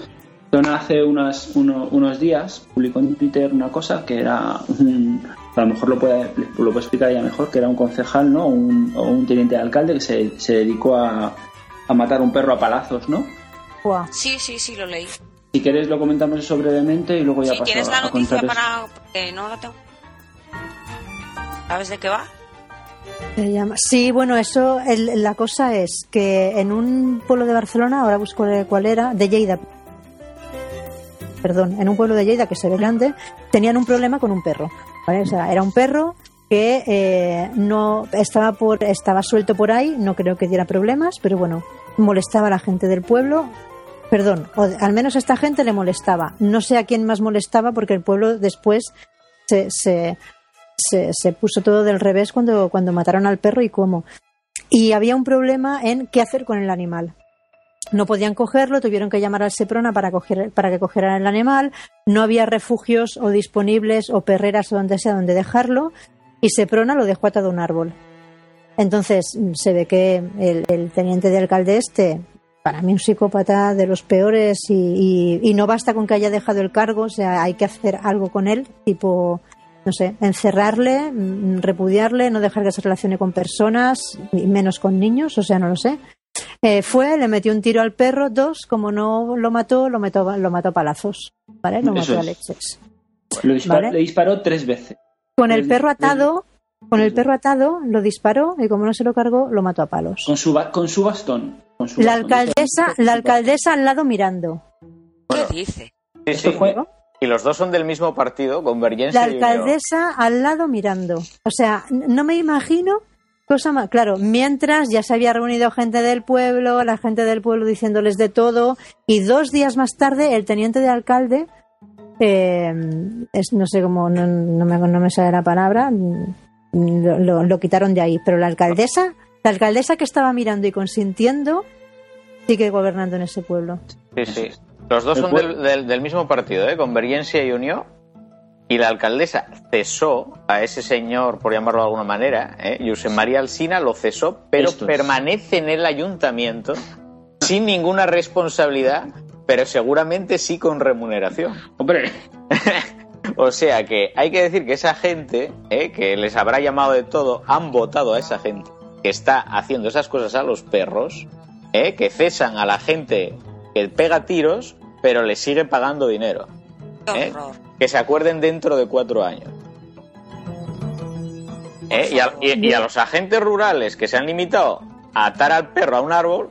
Zona hace unas, uno- unos días publicó en Twitter una cosa que era, un- a lo mejor lo puede, lo puede explicar ella mejor, que era un concejal ¿no? un, o un teniente de alcalde que se, se dedicó a, a matar un perro a palazos, ¿no? Sí, sí, sí, lo leí. Si queréis lo comentamos eso brevemente y luego ya Sí, paso tienes la a noticia para... porque no la tengo. ¿Sabes de qué va? Se llama- Sí, bueno, eso, el- la cosa es que en un pueblo de Barcelona, ahora busco cuál era, de Lleida, perdón, en un pueblo de Lleida que se ve grande, tenían un problema con un perro. era un perro que eh, no estaba por estaba suelto por ahí, no creo que diera problemas, pero bueno, molestaba a la gente del pueblo. Perdón, o al menos a esta gente le molestaba. No sé a quién más molestaba porque el pueblo después se, se se, se puso todo del revés cuando, cuando mataron al perro y cómo. Y había un problema en qué hacer con el animal. No podían cogerlo, tuvieron que llamar al Seprona para, coger, para que cogieran el animal. No había refugios o disponibles o perreras o donde sea donde dejarlo. Y Seprona lo dejó atado a un árbol. Entonces se ve que el, teniente de alcalde este, para mí un psicópata de los peores y, no basta con que haya dejado el cargo, o sea, hay que hacer algo con él, tipo, no sé, encerrarle, mm, repudiarle, no dejar que se relacione con personas, menos con niños, o sea, no lo sé. Eh, fue, le metió un tiro al perro, dos, como no lo mató, lo mató, lo mató a palazos, ¿vale? Lo Eso mató a es. leches. Lo disparó, Vale. Le disparó tres veces. Con el perro atado, con el perro atado, lo disparó y como no se lo cargó, lo mató a palos. Con su, ba- con su bastón. Con su La bastón. alcaldesa, la alcaldesa al lado mirando. ¿Qué dice? Esto fue- Y los dos son del mismo partido, Convergencia La y alcaldesa al lado mirando. O sea, no me imagino cosa más. Claro, mientras ya se había reunido gente del pueblo, la gente del pueblo diciéndoles de todo, y dos días más tarde el teniente de alcalde, eh, es, no sé cómo, no, no me, no me sale la palabra, lo, lo- lo quitaron de ahí. Pero la alcaldesa, la alcaldesa que estaba mirando y consintiendo, sigue gobernando en ese pueblo. Sí, sí. Los dos son del, del- del mismo partido, ¿eh? Convergencia y Unión. Y la alcaldesa cesó a ese señor, por llamarlo de alguna manera, ¿eh? Josep María Alsina lo cesó, pero permanece en el ayuntamiento sin ninguna responsabilidad, pero seguramente sí con remuneración. Hombre, O sea que hay que decir que esa gente, ¿eh? que les habrá llamado de todo, han votado a esa gente que está haciendo esas cosas a los perros, ¿eh? que cesan a la gente que pega tiros, pero les sigue pagando dinero. ¿Eh? Que se acuerden dentro de cuatro años. ¿Eh? Y, a, y- y a los agentes rurales que se han limitado a atar al perro a un árbol,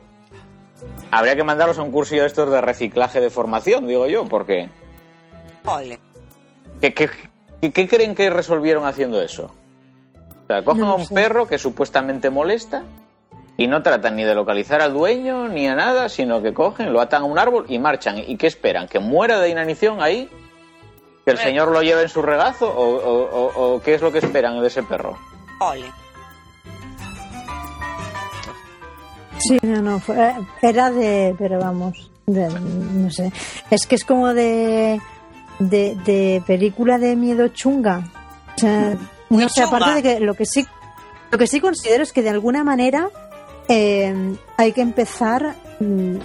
habría que mandarlos a un cursillo de estos de reciclaje de formación, digo yo, porque... Ole. ¿Qué, qué, qué- creen que resolvieron haciendo eso? O sea, cogen No a un sé. perro que supuestamente molesta y no tratan ni de localizar al dueño ni a nada, sino que cogen, lo atan a un árbol y marchan. ¿Y qué esperan? ¿Que muera de inanición ahí? ¿Que el señor lo lleve en su regazo? ¿O, o- o- o qué es lo que esperan de ese perro? Ole. Sí, no, no, era de, pero vamos, de- no sé, es que es como de, de, de película de miedo chunga. O sea, Muy no sé, aparte de que lo que sí, lo que sí considero es que de alguna manera eh, hay que empezar, mm,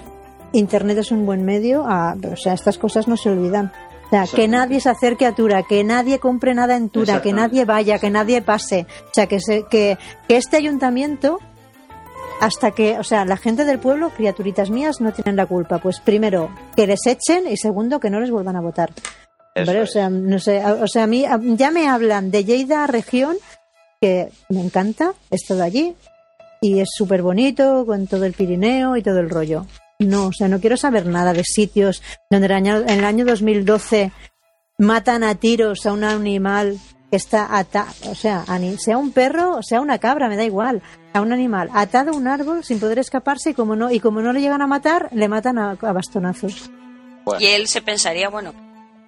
Internet es un buen medio, a, o sea, estas cosas no se olvidan. Sea, que nadie se acerque a Tura, que nadie compre nada en Tura, que nadie vaya, que nadie pase. O sea, que, se, que, que este ayuntamiento hasta que, o sea, la gente del pueblo, criaturitas mías, no tienen la culpa. Pues primero, que les echen y segundo, que no les vuelvan a votar. O sea, no sé, o sea, a mí ya me hablan de Lleida región, que me encanta, he estado allí y es súper bonito con todo el Pirineo y todo el rollo. No, o sea, no quiero saber nada de sitios donde en el año, en el año 2012 matan a tiros a un animal que está atado, o sea, sea un perro o sea una cabra, me da igual, a un animal atado a un árbol sin poder escaparse y como no y como no le llegan a matar, le matan a, a bastonazos. Bueno, Y él se pensaría, bueno,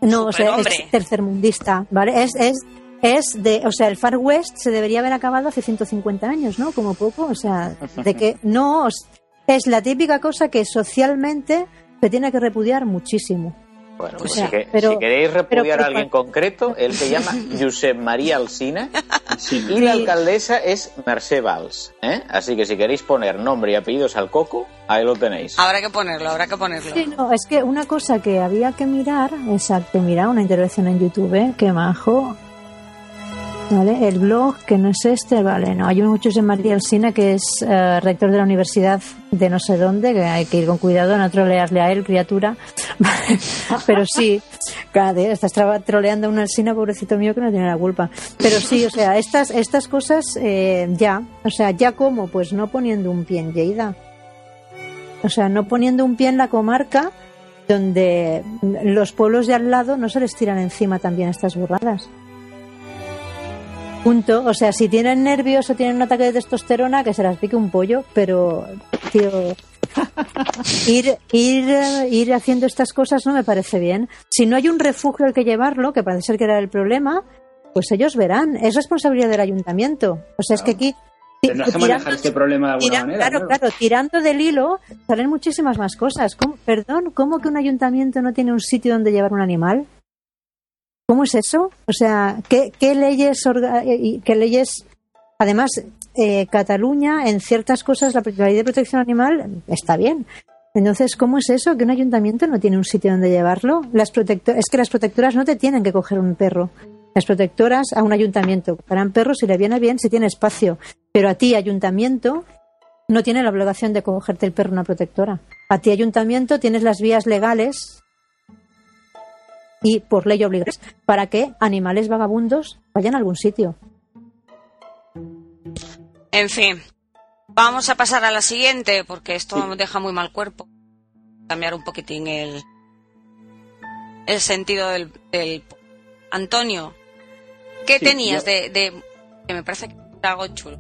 No, o sea, es tercermundista, ¿vale? Es, es, es de, o sea, el Far West se debería haber acabado hace 150 años, ¿no? Como poco, o sea, de que no, es la típica cosa que socialmente se tiene que repudiar muchísimo. bueno, o pues sea, si, que- pero- si queréis repudiar pero- a alguien concreto, él se llama Josep María Alsina sí, y la alcaldesa es Mercè Valls. ¿eh? Así que si queréis poner nombre y apellidos al coco, ahí lo tenéis. habrá que ponerlo, habrá que ponerlo. Sí, no, es que una cosa que había que mirar, exacto, mira, una intervención en YouTube, ¿eh? qué majo. Vale, el blog que no es este, vale, no, hay muchos de María Alsina que es eh, rector de la universidad de no sé dónde, que hay que ir con cuidado, no trolearle a él, criatura. Pero sí, cada estás troleando a una Alsina, pobrecito mío, que no tiene la culpa. Pero sí, o sea, estas, estas cosas eh, ya, o sea, ya como, pues no poniendo un pie en Lleida. O sea, no poniendo un pie en la comarca donde los pueblos de al lado no se les tiran encima también estas burradas. Punto. O sea, si tienen nervios o tienen un ataque de testosterona, que se las pique un pollo, pero, tío, ir, ir, ir haciendo estas cosas no me parece bien. Si no hay un refugio al que llevarlo, que parece ser que era el problema, pues ellos verán. Es responsabilidad del ayuntamiento. O sea, es que aquí Tendrás que manejar este problema de alguna tira- manera. claro, claro, tirando del hilo salen muchísimas más cosas. ¿Cómo- perdón, ¿cómo que un ayuntamiento no tiene un sitio donde llevar un animal? ¿Cómo es eso? O sea, ¿qué, qué leyes, orga- eh, qué leyes? Además, eh, Cataluña, en ciertas cosas, la, ley de protección animal está bien. Entonces, ¿cómo es eso? Que un ayuntamiento no tiene un sitio donde llevarlo. Las protecto- es que las protectoras no te tienen que coger un perro. Las protectoras a un ayuntamiento cogerán perros si le viene bien, si tiene espacio. Pero a ti, ayuntamiento, no tiene la obligación de cogerte el perro una protectora. A ti, ayuntamiento, tienes las vías legales y por ley obligadas para que animales vagabundos vayan a algún sitio. En fin, vamos a pasar a la siguiente porque esto me deja muy mal cuerpo. Cambiar un poquitín el, el sentido del, del- Antonio, ¿qué Sí, tenías yo- de, de- que me parece que era algo chulo?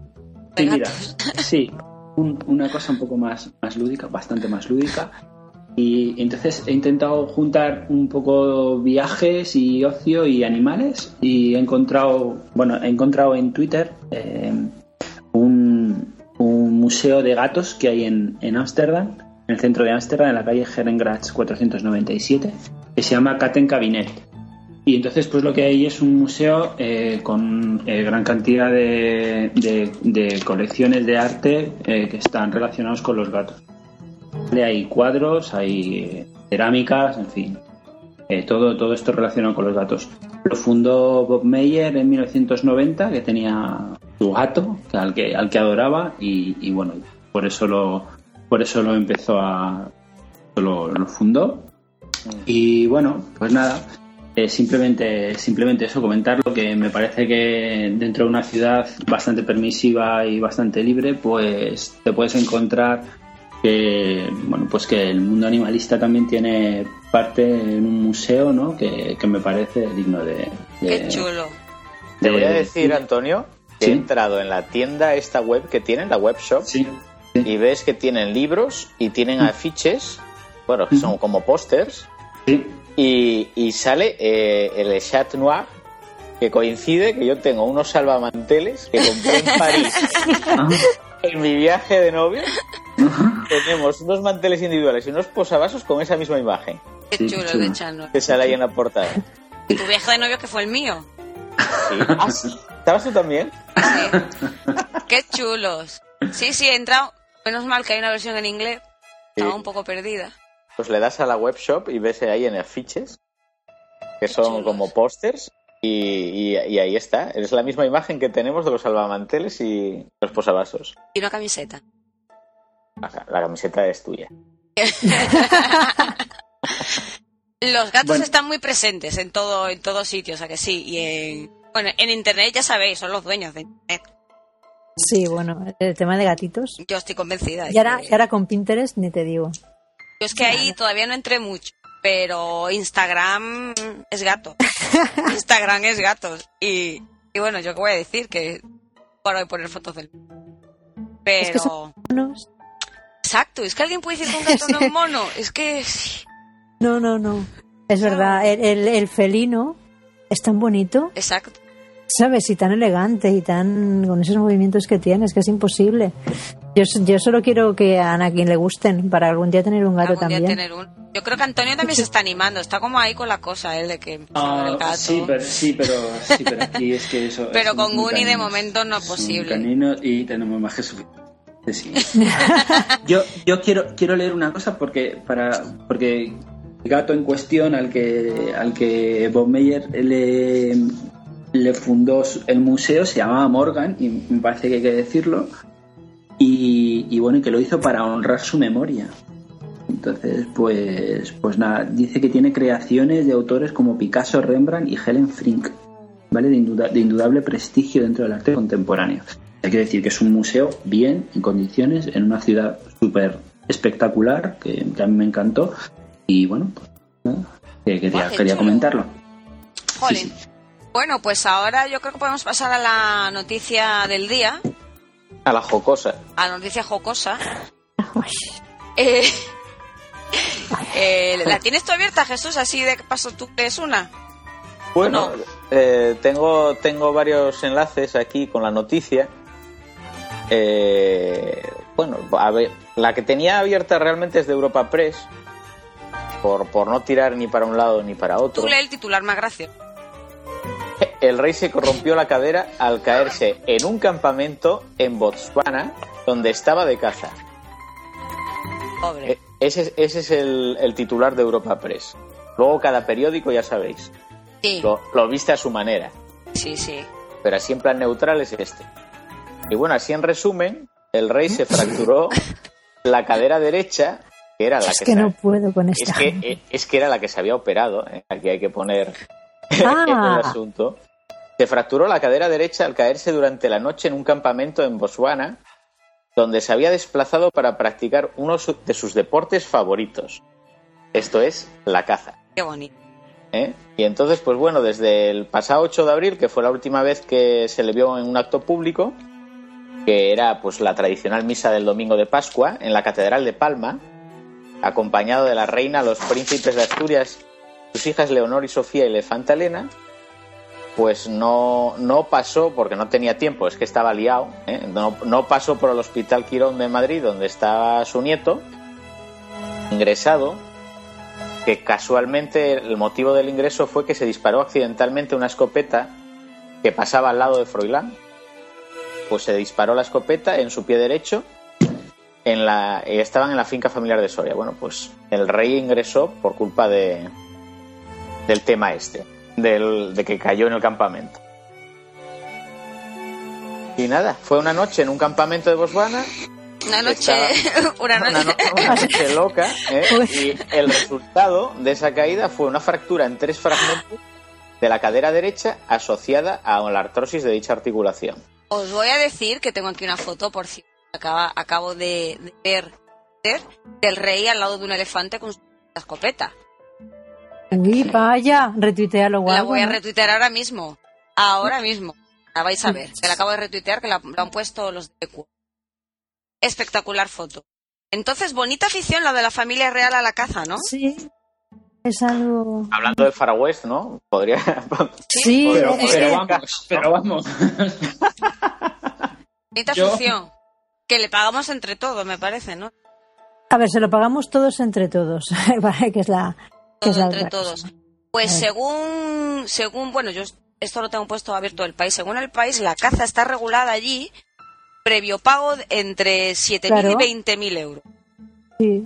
De Sí, mira, gatos. sí, un- una cosa un poco más, más lúdica, bastante más lúdica. Y entonces he intentado juntar un poco viajes y ocio y animales y he encontrado, bueno, he encontrado en Twitter eh, un, un museo de gatos que hay en Ámsterdam, en el centro de Ámsterdam, en la calle Herengratz 497, que se llama Katten Cabinet. Y entonces, pues lo que hay es un museo eh, con eh, gran cantidad de, de- colecciones de arte que están relacionados con los gatos. Hay cuadros, hay eh, cerámicas, en fin. Eh, todo, todo esto relacionado con los gatos. Lo fundó Bob Meyer en 1990, que tenía su gato, al, que, al que adoraba, y, y bueno, por eso lo, por eso lo empezó a. lo, lo fundó. Y bueno, pues nada, eh, simplemente, simplemente eso, comentarlo, que me parece que dentro de una ciudad bastante permisiva y bastante libre, pues te puedes encontrar que, bueno, pues que el mundo animalista también tiene parte en un museo, ¿no? Que, que me parece digno de... de- Qué chulo. Te voy a de- decir, Antonio, que Sí. he entrado en la tienda esta web que tienen, la web shop, Sí, y ves que tienen libros y tienen afiches, bueno, que son como pósters, sí, y, y sale eh, el Chat Noir, que coincide que yo tengo unos salvamanteles que compré en París Ah, en mi viaje de novio. Tenemos unos manteles individuales y unos posavasos con esa misma imagen Qué Sí, chulo qué chulo. de Chano. que sale ahí en la portada. Y tu viaje de novio que fue el mío. Sí. Ah, sí. ¿Estabas tú también? Sí. Qué chulos. Sí, sí, he entrado. Menos mal que hay una versión en inglés. Estaba Sí. un poco perdida. Pues le das a la web shop y ves ahí en afiches, que son chulos. como pósters, y, y- y ahí está. Es la misma imagen que tenemos de los salvamanteles y los posavasos. Y una camiseta. La camiseta es tuya. Los gatos Bueno. están muy presentes en todo, en todos sitios, o sea que sí. Y en, bueno, en internet ya sabéis, son los dueños de internet. Sí, bueno, el tema de gatitos. Yo estoy convencida. Y ahora, que- y ahora con Pinterest ni te digo. Yo es que ahí todavía no entré mucho, pero Instagram es gato. Instagram es gatos. Y, y bueno, yo qué voy a decir, que para de poner fotos del... Pero... Es que son monos. Exacto, es que alguien puede decir que un gato no es mono. Es que... sí, No, no, no. Es verdad, el, el- el felino es tan bonito, Exacto. ¿sabes? Y tan elegante y tan con esos movimientos que tiene, es que es imposible. Yo, s- yo solo quiero que a Anakin le gusten para algún día tener un gato Algún día también. tener un... Yo creo que Antonio también se está animando. Está como ahí con la cosa, él, de que... Ah, el gato. sí, pero, sí, pero, sí, pero aquí es que eso. Pero es con un Guni de momento no es un posible. canino y tenemos más que suficiente. Sí. yo quiero quiero leer una cosa porque para porque el gato en cuestión al que al que Bob Meyer le fundó el museo se llamaba Morgan y me parece que hay que decirlo y, bueno y que lo hizo para honrar su memoria entonces pues pues nada dice que tiene creaciones de autores como Picasso Rembrandt y Helen Frink ¿vale? De indudable prestigio dentro del arte contemporáneo. Hay que decir que es un museo bien, en condiciones, en una ciudad súper espectacular, que, que a mí me encantó. Y bueno, pues que quería, Guau, comentarlo. Jolín. Sí, sí. Bueno, pues ahora yo creo que podemos pasar a la noticia del día, A la jocosa. a la noticia jocosa. Eh, eh, ¿La tienes tú abierta, Jesús? Así de paso tú es una. Bueno, eh, tengo, tengo varios enlaces aquí con la noticia. Eh, bueno, a ver, la que tenía abierta realmente es de Europa Press, por, por no tirar ni para un lado ni para otro. Tú lee el titular más gracioso. El rey se corrompió la cadera al caerse en un campamento en Botswana donde estaba de caza. Pobre. E- Ese, ese es el, el titular de Europa Press. Luego cada periódico, ya sabéis, Sí, lo, lo viste a su manera. sí, sí. pero así en plan neutral es este. Y bueno, así en resumen, el rey se fracturó la cadera derecha, que era la Es que, que se- no puedo con es esta. que, gente. eh, es que era la que se había operado, eh, aquí hay que poner Ah. el asunto. Se fracturó la cadera derecha al caerse durante la noche en un campamento en Botswana, donde se había desplazado para practicar uno su- de sus deportes favoritos. Esto es la caza. Qué bonito. ¿eh? Y entonces, pues bueno, desde el pasado 8 de abril, que fue la última vez que se le vio en un acto público, que era pues la tradicional misa del domingo de Pascua en la Catedral de Palma, acompañado de la reina, los príncipes de Asturias, sus hijas Leonor y Sofía y la infanta Elena, pues no, no pasó, porque no tenía tiempo, es que estaba liado, ¿eh? no, no pasó por el Hospital Quirón de Madrid, donde estaba su nieto, ingresado, que casualmente el motivo del ingreso fue que se disparó accidentalmente una escopeta que pasaba al lado de Froilán. Pues se disparó la escopeta en su pie derecho en la, y estaban en la finca familiar de Soria. Bueno, pues el rey ingresó por culpa de, del tema este, del, de que cayó en el campamento. Y nada, fue una noche en un campamento de Botswana Una noche, una una, noche. no- una noche loca ¿eh? y el resultado de esa caída fue una fractura en tres fragmentos de la cadera derecha asociada a la artrosis de dicha articulación. Os voy a decir que tengo aquí una foto, por cierto, acaba, acabo de, de ver del rey al lado de un elefante con su escopeta. Uy, vaya, retuitealo guapo. la voy a retuitear ahora mismo. Ahora mismo. La vais a ver. Que la acabo de retuitear, que la, la han puesto los de Q. Espectacular foto. Entonces, bonita afición la de la familia real a la caza, ¿no? Sí, es algo... Hablando del Far West, ¿no? Podría. Sí, Pero, vamos, pero vamos. Yo- afición. Que le pagamos entre todos, me parece, ¿no? A ver, se lo pagamos todos entre todos, que es la... Que es la entre otra todos. Pues según, según, bueno, yo esto lo tengo puesto abierto del país. Según el país, la caza está regulada allí previo pago de entre 7.000 Claro. y 20.000 euros. Sí.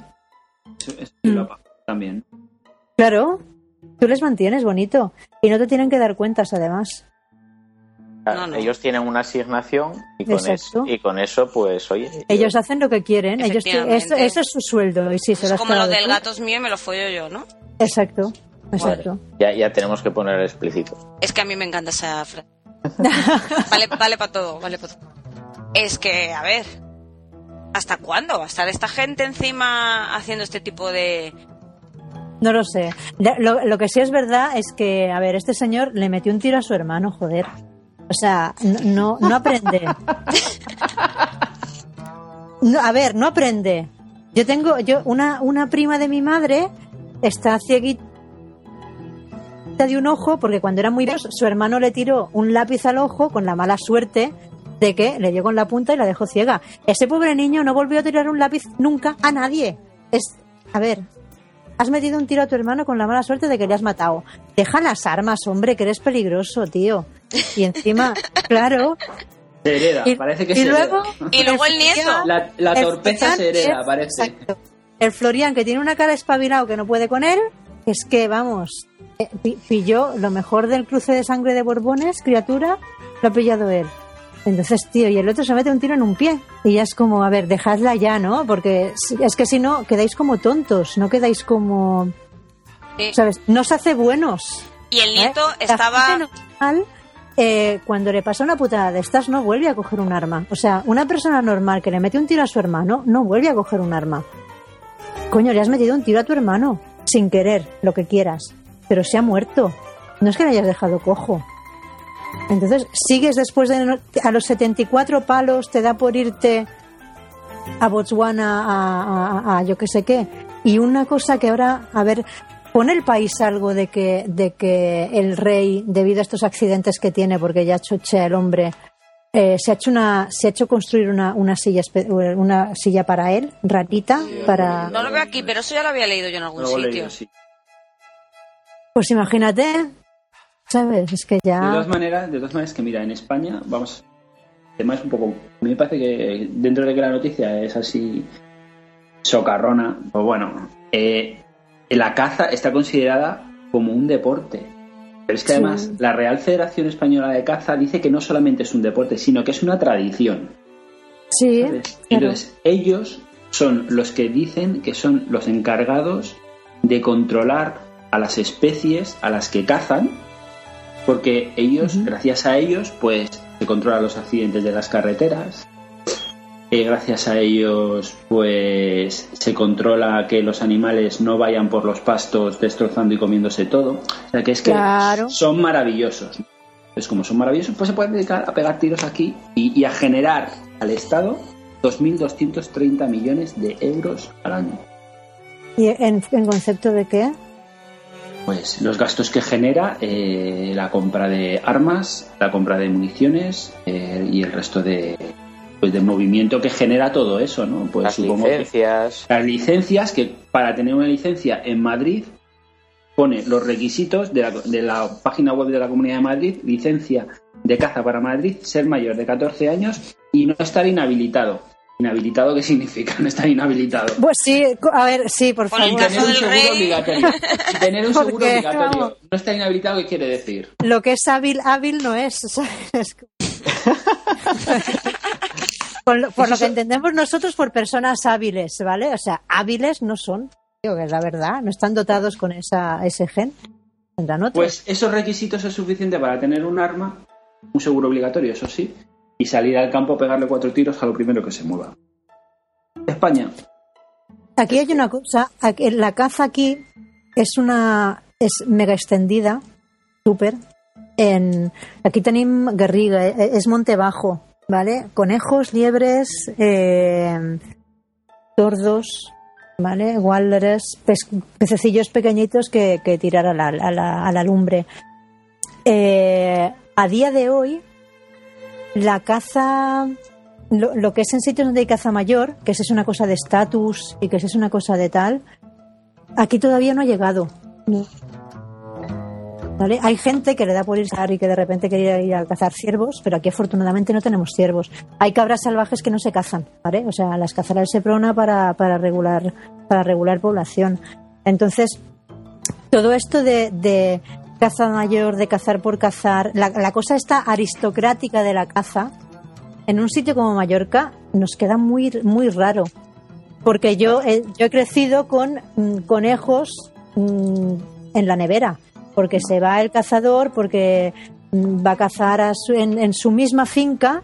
Eso- eso sí lo pago también. Claro, tú les mantienes bonito y no te tienen que dar cuentas además. No, no. Ellos tienen una asignación y con, eso, y con eso, pues, oye. Ellos hacen lo que quieren, ellos eso, eso es su sueldo y sí, se lo Es como lo del gato es mío y me lo follo yo, ¿no? Exacto, exacto. Ya, ya tenemos que poner explícito. Es que a mí me encanta esa frase. Vale, vale para todo, vale para todo. Es que, a ver, ¿hasta cuándo va a estar esta gente encima haciendo este tipo de... No lo sé. Lo, lo que sí es verdad es que, a ver, este señor le metió un tiro a su hermano, joder. O sea, no, no, aprende. No, a ver, no aprende. Yo tengo, yo, una, una prima de mi madre está cieguita de un ojo porque cuando era muy pequeño su hermano le tiró un lápiz al ojo con la mala suerte de que le dio con la punta y la dejó ciega. Ese pobre niño no volvió a tirar un lápiz nunca a nadie. Es, a ver, has metido un tiro a tu hermano con la mala suerte de que le has matado. Deja las armas, hombre, que eres peligroso, tío. Y encima, claro. Se hereda, Y, parece que y se luego. hereda. Y luego el nieto. La, la el torpeza Florian se hereda, parece. exacto. El Florian, que tiene una cara espabilado que no puede con él, es que, vamos, eh, pi- pilló lo mejor del cruce de sangre de Borbones, criatura, lo ha pillado él. Entonces, tío, y el otro se mete un tiro en un pie. Y ya es como, a ver, dejadla ya, ¿no? Porque es que si no, quedáis como tontos, no quedáis como. Sí. ¿Sabes? No se hace buenos. Y el nieto ¿eh? La estaba... normal, eh, cuando le pasa una putada de estas, no vuelve a coger un arma. O sea, una persona normal que le mete un tiro a su hermano, no vuelve a coger un arma. Coño, le has metido un tiro a tu hermano, sin querer, lo que quieras. Pero se ha muerto. No es que le hayas dejado cojo. Entonces, sigues después de no- a los 74 palos, te da por irte a Botswana, a, a- a- a yo qué sé qué. Y una cosa que ahora, a ver, ¿Pone el país algo de que, de que el rey, debido a estos accidentes que tiene, porque ya chochea el hombre, eh, se ha hecho una, se ha hecho construir una, una silla una silla para él, ratita, para No lo veo aquí, pero eso ya lo había leído yo en algún sitio. leído, sí. pues imagínate, ¿sabes? Es que De ya todas maneras, de todas maneras que mira, en España, vamos, el tema es un poco, a mí me parece que dentro de que la noticia es así socarrona, pues bueno, eh, la caza está considerada como un deporte. Pero es que Sí. además la Real Federación Española de Caza dice que no solamente es un deporte, sino que es una tradición. sí, claro. Entonces, ellos son los que dicen que son los encargados de controlar a las especies a las que cazan, porque ellos, gracias a ellos, pues se controlan los accidentes de las carreteras. eh, gracias a ellos, pues se controla que los animales no vayan por los pastos destrozando y comiéndose todo. O sea que es que Claro. son maravillosos. Es como son maravillosos, pues se pueden dedicar a pegar tiros aquí y, y a generar al Estado 2.230 millones de euros al año. ¿Y en, en concepto de qué? Pues los gastos que genera eh, la compra de armas, la compra de municiones eh, y el resto de, pues, de movimiento que genera todo eso, ¿no? Pues Las supongo que- licencias. las licencias, que para tener una licencia en Madrid pone los requisitos de la, de la página web de la Comunidad de Madrid, licencia de caza para Madrid, ser mayor de 14 años y no estar inhabilitado. ¿Inhabilitado qué significa no estar inhabilitado? Pues sí, a ver, sí, por favor. tener un seguro rey. obligatorio. Tener un seguro obligatorio. vamos. No estar inhabilitado, ¿qué quiere decir? Lo que es hábil, hábil no es. ¿sabes? Por lo, por lo que entendemos nosotros por personas hábiles, ¿vale? O sea, hábiles no son, digo que es la verdad, no están dotados con esa, ese gen. Pues esos requisitos es suficiente para tener un arma, un seguro obligatorio, eso sí, y salir al campo a pegarle cuatro tiros a lo primero que se mueva. España, Aquí hay una cosa, la caza aquí es una es mega extendida, súper. En aquí tenemos Garriga, eh, es Monte Bajo, ¿vale? Conejos, liebres, eh, tordos, ¿vale? Walrus, pes- pececillos pequeñitos que, que tirar a la, a la, a la lumbre. Eh, a día de hoy, la caza lo, que es en sitios donde hay caza mayor, que eso es una cosa de estatus y que eso es una cosa de tal, aquí todavía no ha llegado. ¿Vale? Hay gente que le da por ir a y que de repente quería ir a cazar ciervos, pero aquí afortunadamente no tenemos ciervos. Hay cabras salvajes que no se cazan, ¿vale? O sea, las cazará el Seprona para, para regular para regular población. Entonces, todo esto de caza mayor, de cazar por cazar, la, la cosa esta aristocrática de la caza, en un sitio como Mallorca nos queda muy, muy raro. Porque yo, he- yo he crecido con mm, conejos mm, en la nevera. Porque se va el cazador, porque mm, va a cazar a su- en, en su misma finca.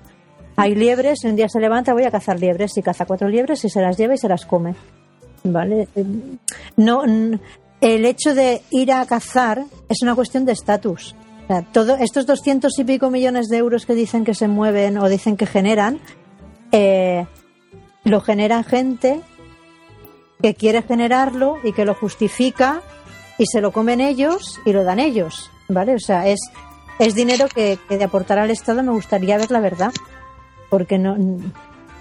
Hay liebres, y un día se levanta, voy a cazar liebres, y caza cuatro liebres y se las lleva y se las come. ¿Vale? No, el hecho de ir a cazar es una cuestión de estatus. O todo, estos doscientos y pico millones de euros que dicen que se mueven o dicen que generan, eh, lo genera gente que quiere generarlo y que lo justifica y se lo comen ellos y lo dan ellos, ¿vale? O sea, es, es dinero que, que de aportar al Estado me gustaría ver la verdad, porque no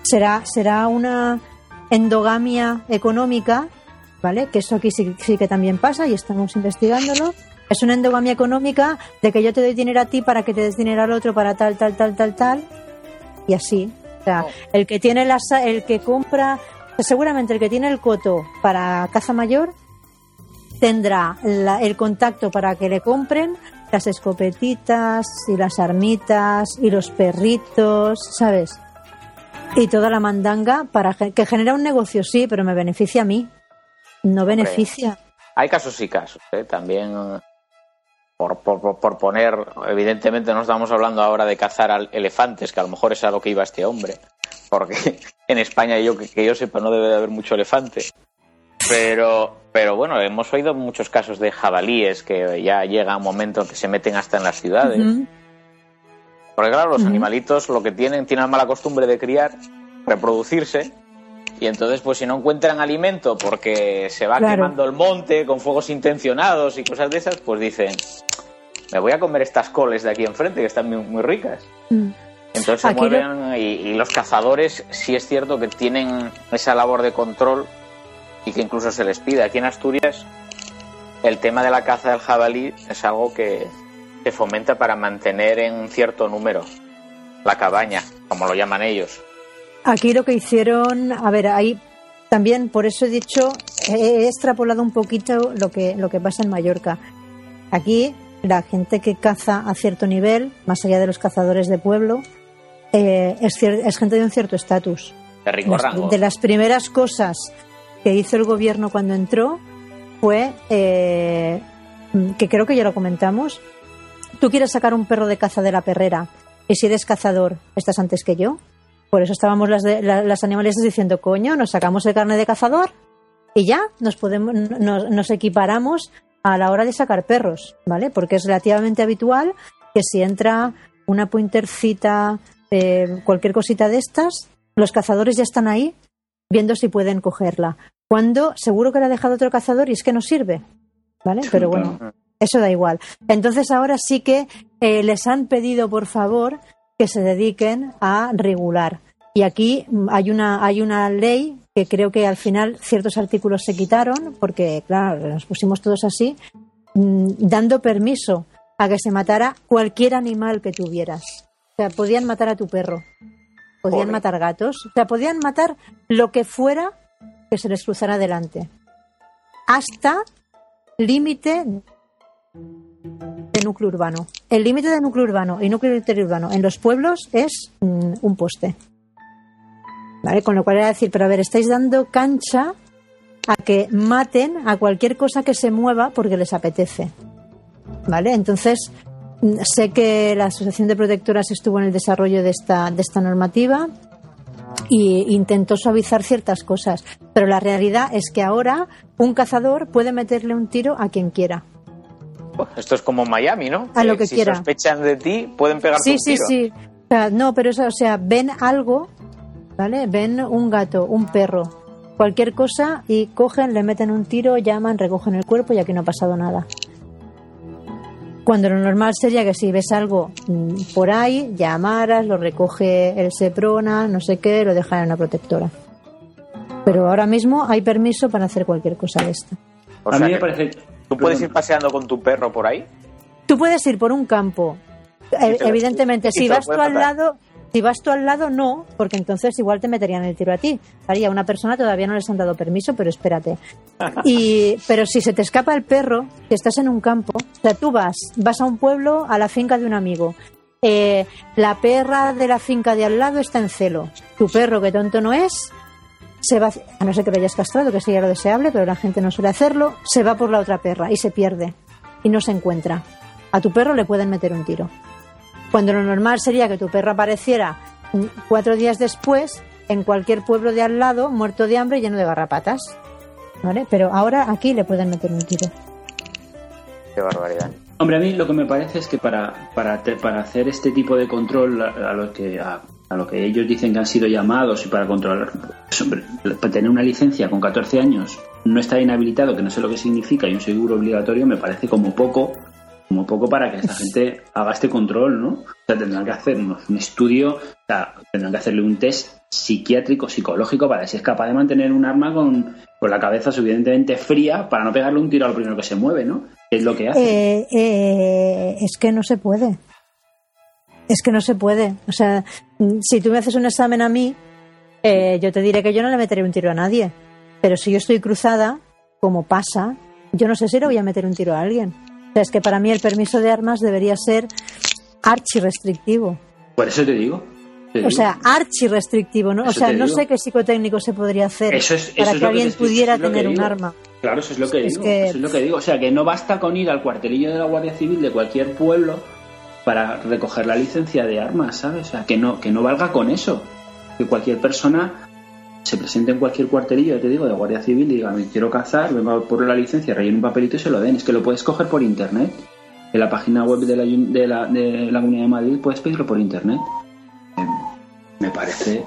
será, será una endogamia económica, ¿vale? Que eso aquí sí, sí que también pasa y estamos investigándolo. Es una endogamia económica de que yo te doy dinero a ti para que te des dinero al otro para tal, tal, tal, tal, tal, y así. O sea, el que tiene la, sa- el que compra, seguramente el que tiene el coto para caza mayor tendrá la- el contacto para que le compren las escopetitas y las armitas y los perritos, ¿sabes? Y toda la mandanga para que genera un negocio, sí, pero me beneficia a mí. No beneficia. Hay casos y casos, ¿eh? también por, por, por- poner, evidentemente no estamos hablando ahora de cazar elefantes, que a lo mejor es a lo que iba este hombre, porque en España yo que, que yo sepa no debe de haber mucho elefante. Pero, pero bueno, hemos oído muchos casos de jabalíes que ya llega un momento en que se meten hasta en las ciudades. Ujú. Porque claro, los animalitos lo que tienen, tienen la mala costumbre de criar, reproducirse y entonces pues si no encuentran alimento porque se va Claro. quemando el monte con fuegos intencionados y cosas de esas, pues dicen, me voy a comer estas coles de aquí enfrente que están muy, muy ricas. Mm. Entonces se lo- mueven y, y los cazadores sí es cierto que tienen esa labor de control y que incluso se les pide. Aquí en Asturias el tema de la caza del jabalí es algo que se fomenta para mantener en cierto número la cabaña, como lo llaman ellos. Aquí lo que hicieron, a ver, ahí también, por eso he dicho, he, extrapolado un poquito lo que, lo que pasa en Mallorca. Aquí la gente que caza a cierto nivel, más allá de los cazadores de pueblo, eh, es, es gente de un cierto estatus. De rico Las- rango. de las primeras cosas que hizo el gobierno cuando entró fue, eh, que creo que ya lo comentamos, tú quieres sacar un perro de caza de la perrera y si eres cazador estás antes que yo. Por eso estábamos las, de- la- las animalistas diciendo, coño, nos sacamos el carne de cazador y ya nos, podemos, nos, nos equiparamos a la hora de sacar perros, ¿vale? Porque es relativamente habitual que si entra una pointercita, eh, cualquier cosita de estas, los cazadores ya están ahí viendo si pueden cogerla. Cuando seguro que la ha dejado otro cazador y es que no sirve, ¿vale? Pero bueno, eso da igual. Entonces ahora sí que eh, les han pedido, por favor, que se dediquen a regular. Y aquí hay una, hay una ley que creo que al final ciertos artículos se quitaron, porque claro, nos pusimos todos así, mm, dando permiso a que se matara cualquier animal que tuvieras. O sea, podían matar a tu perro, podían matar gatos, o sea, podían matar lo que fuera que se les cruzara delante. Hasta límite de núcleo urbano. El límite de núcleo urbano y núcleo interurbano en los pueblos es mm, un poste. ¿Vale? Con lo cual era decir, pero a ver, estáis dando cancha a que maten a cualquier cosa que se mueva porque les apetece. ¿Vale? Entonces, mm, sé que la Asociación de Protectoras estuvo en el desarrollo de esta, de esta normativa y intentó suavizar ciertas cosas. Pero la realidad es que ahora un cazador puede meterle un tiro a quien quiera. Esto es como Miami, ¿no? A lo que si quiera. sospechan de ti, pueden pegarte Sí, un sí, tiro. sí. O sea, no, pero eso, o sea, ven algo, ¿vale? Ven un gato, un perro, cualquier cosa y cogen, le meten un tiro, llaman, recogen el cuerpo y aquí no ha pasado nada. Cuando lo normal sería que si ves algo mm, por ahí, llamaras, lo recoge el Seprona, no sé qué, lo dejan en una protectora. Pero ahora mismo hay permiso para hacer cualquier cosa de esta. O a sea mí me que parece. ¿Tú puedes ir paseando con tu perro por ahí? Tú puedes ir por un campo. Eh, Evidentemente, si vas tú al matar. lado, si vas tú al lado, no, porque entonces igual te meterían el tiro a ti. Haría una persona todavía no les han dado permiso, pero espérate. Y, pero si se te escapa el perro, si estás en un campo, o sea, tú vas, vas a un pueblo, a la finca de un amigo. Eh, la perra de la finca de al lado está en celo. Tu perro, que tonto no es, se va, a no ser que lo hayas castrado, que sería lo deseable, pero la gente no suele hacerlo, se va por la otra perra y se pierde y no se encuentra. A tu perro le pueden meter un tiro. Cuando lo normal sería que tu perro apareciera cuatro días después en cualquier pueblo de al lado, muerto de hambre y lleno de garrapatas. ¿Vale? Pero ahora aquí le pueden meter un tiro. Qué barbaridad. Hombre, a mí lo que me parece es que para, para, te- para hacer este tipo de control a, a lo que a, a lo que ellos dicen que han sido llamados y para controlar, pues, hombre, para tener una licencia con 14 años, no estar inhabilitado, que no sé lo que significa, y un seguro obligatorio, me parece como poco, como poco para que esta gente haga este control, ¿no? O sea, tendrán que hacer un, estudio, o sea, tendrán que hacerle un test psiquiátrico, psicológico, para ver si es capaz de mantener un arma con, con la cabeza suficientemente fría para no pegarle un tiro al primero que se mueve, ¿no? Es lo que hace. Eh, eh, es que no se puede. Es que no se puede. O sea, mm, si tú me haces un examen a mí, eh, yo te diré que yo no le meteré un tiro a nadie. Pero si yo estoy cruzada, como pasa, yo no sé si le voy a meter un tiro a alguien. O sea, es que para mí el permiso de armas debería ser archi restrictivo. Por eso te digo. te O digo. sea, archi restrictivo, ¿no? O sea, no digo. sé qué psicotécnico se podría hacer Eso es- eso para es que alguien pudiera tener un arma. Claro, eso es lo que Es digo. que- Eso es lo que digo. O sea, que no basta con ir al cuartelillo de la Guardia Civil de cualquier pueblo para recoger la licencia de armas, ¿sabes? O sea, que no, que no valga con eso. Que cualquier persona se presente en cualquier cuartelillo, ya te digo, de Guardia Civil y diga, me quiero cazar, venga por la licencia, rellene un papelito y se lo den. Es que lo puedes coger por internet. En la página web de la, de la, de la Comunidad de Madrid puedes pedirlo por internet. Eh, me parece...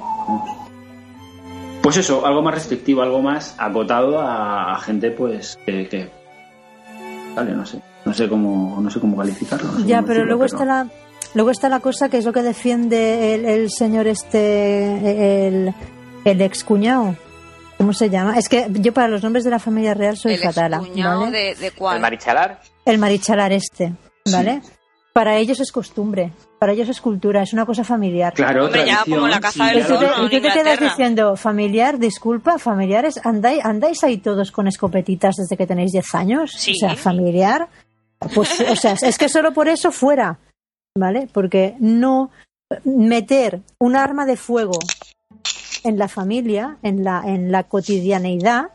Pues eso, algo más restrictivo, algo más acotado a gente pues que, que- vale, no sé, no sé cómo, no sé cómo calificarlo. no sé Ya, cómo pero decirlo, luego está la luego está la cosa que es lo que defiende el, el señor este el, el ex cuñado. ¿Cómo se llama? Es que yo para los nombres de la familia real soy el fatala, excuñado ¿vale? de, de El cuál. marichalar. El marichalar este, ¿vale? Para ellos es costumbre, para ellos es cultura, es una cosa familiar. Claro, Hombre, ya como la caza sí, del veo. y tú te quedas diciendo, familiar, disculpa, familiares, andáis, andáis ahí todos con escopetitas desde que tenéis 10 años. Sí. O sea, familiar. Pues, o sea, es que solo por eso fuera, ¿vale? Porque no meter un arma de fuego en la familia, en la, en la cotidianeidad,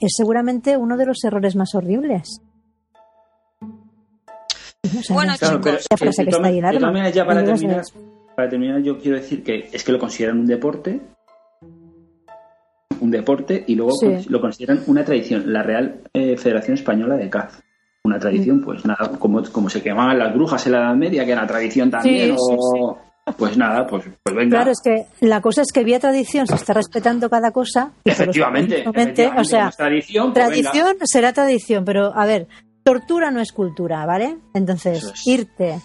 es seguramente uno de los errores más horribles. O sea, Bueno, no. Claro, pero que está ahí, ya para terminar, para terminar, yo quiero decir que es que lo consideran un deporte, un deporte, y luego Sí. lo consideran una tradición. La Real eh, Federación Española de Caza. Una tradición, pues nada, como, como se quemaban las brujas en la Edad Media, que era tradición también, Sí, sí, o... Pues nada, pues, pues venga. Claro, es que la cosa es que vía tradición se está respetando cada cosa. efectivamente, o sea, tradición, pues venga. tradición será tradición, pero a ver, tortura no es cultura, ¿vale? Entonces, es. irte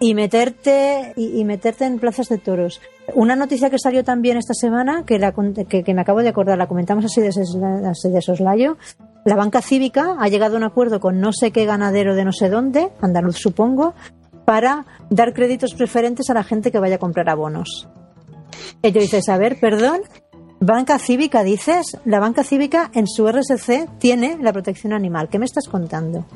y meterte y, y meterte en plazas de toros. Una noticia que salió también esta semana, que, la, que, que me acabo de acordar, la comentamos así de, así de soslayo, la banca cívica ha llegado a un acuerdo con no sé qué ganadero de no sé dónde, andaluz supongo, para dar créditos preferentes a la gente que vaya a comprar abonos. Y yo dices, a ver, perdón, banca cívica dices, la banca cívica en su RSC tiene la protección animal. ¿Qué me estás contando?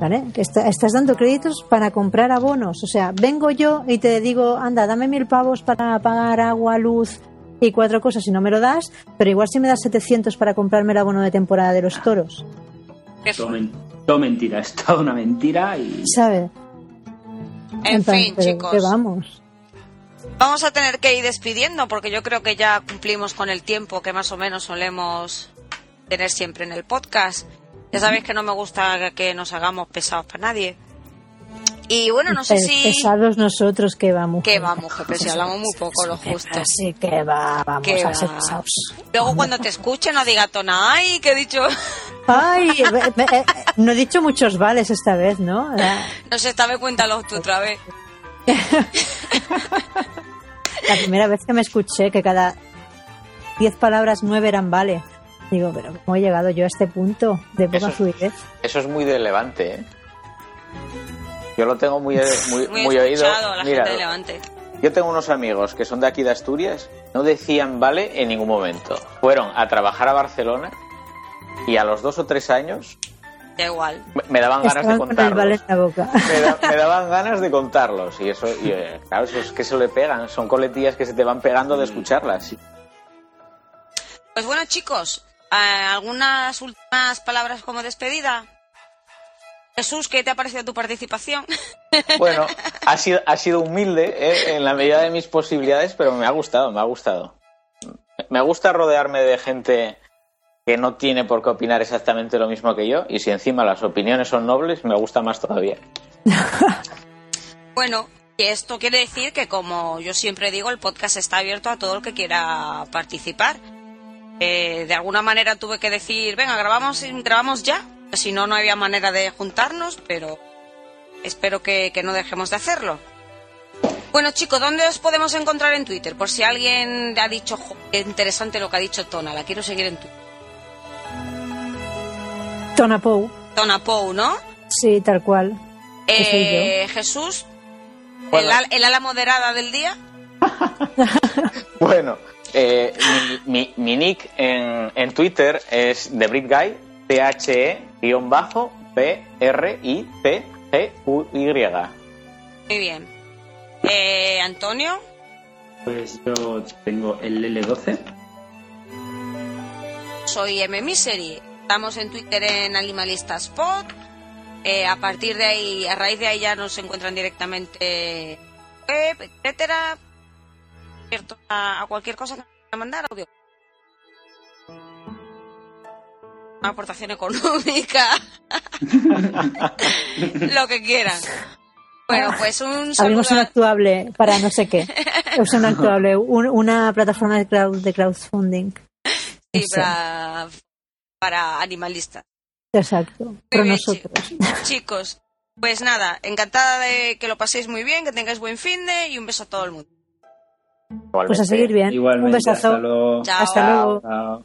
¿Vale? Está- estás dando créditos para comprar abonos. O sea, vengo yo y te digo, anda, dame mil pavos para pagar agua, luz y cuatro cosas y no me lo das, pero igual si me das 700 para comprarme el abono de temporada de los toros. Qué Todo, men- todo mentira, es toda una mentira y... ¿Sabes? En fin, pero chicos. que vamos. Vamos a tener que ir despidiendo porque yo creo que ya cumplimos con el tiempo que más o menos solemos tener siempre en el podcast. Ya sabéis que no me gusta que nos hagamos pesados para nadie. Y bueno, no sé si... Pesados nosotros que vamos. Que vamos, que si hablamos muy poco, lo justo. Así que va, vamos Que a ser pesados. Luego cuando te escuche no diga tona, ay, que he dicho... Ay, ve- ve- eh, no he dicho muchos vales esta vez, ¿no? No sé, esta vez cuéntalo tú otra vez. la primera vez que me escuché que cada diez palabras nueve eran vale. Digo, pero ¿cómo he llegado yo a este punto de poca Eso es- fluidez? Eso es muy de Levante, ¿eh? Yo lo tengo muy, muy, Muy, muy oído. la Mira, gente de Levante. yo tengo unos amigos que son de aquí de Asturias, no decían vale en ningún momento. Fueron a trabajar a Barcelona y a los dos o tres años Da igual. me- me daban ganas de Estaban con el vale contarlos. en la boca. Me, da- me daban ganas de contarlos y eso, y, eh, claro, eso es que se le pegan, son coletillas que se te van pegando de escucharlas. Pues bueno, chicos, ¿algunas últimas palabras como despedida? Jesús, ¿qué te ha parecido tu participación? Bueno, ha sido, ha sido humilde eh, en la medida de mis posibilidades, pero me ha gustado, me ha gustado. Me gusta rodearme de gente que no tiene por qué opinar exactamente lo mismo que yo, y si encima las opiniones son nobles, me gusta más todavía. Bueno, que esto quiere decir que, como yo siempre digo, el podcast está abierto a todo el que quiera participar. Eh, de alguna manera tuve que decir, venga, grabamos, grabamos ya. Si no, no había manera de juntarnos, pero espero que, que no dejemos de hacerlo. Bueno, chicos, ¿dónde os podemos encontrar en Twitter? Por si alguien ha dicho, "Jo, qué interesante lo que ha dicho Tona, la quiero seguir en Twitter. Tonapou, Tona Pou, ¿no? sí, tal cual. Eh, Jesús, Bueno. el, al- el ala moderada del día. Bueno, eh, mi, mi- mi nick en, en Twitter es The Brit Guy, T-H-E-B-R-I-T-G-U-Y. Muy bien. Eh, Antonio, Pues yo tengo el L12. soy M Misery. Estamos en Twitter en Animalistaspot. Eh, a partir de ahí, a raíz de ahí ya nos encuentran directamente web, etcétera. Abierto a, a cualquier cosa que nos quieran mandar audio. Aportación económica. Lo que quieran. Bueno, pues un saludo. Abrimos un actuable para no sé qué. Es un actuable, un- una plataforma de, crowd, de crowdfunding. sí, para, para animalistas. Exacto. Bien, nosotros. Chicos, pues nada, encantada de que lo paséis muy bien, que tengáis buen fin de y un beso a todo el mundo. Pues a seguir bien. Igualmente, un besazo. hasta luego. Chao. Hasta luego. Chao.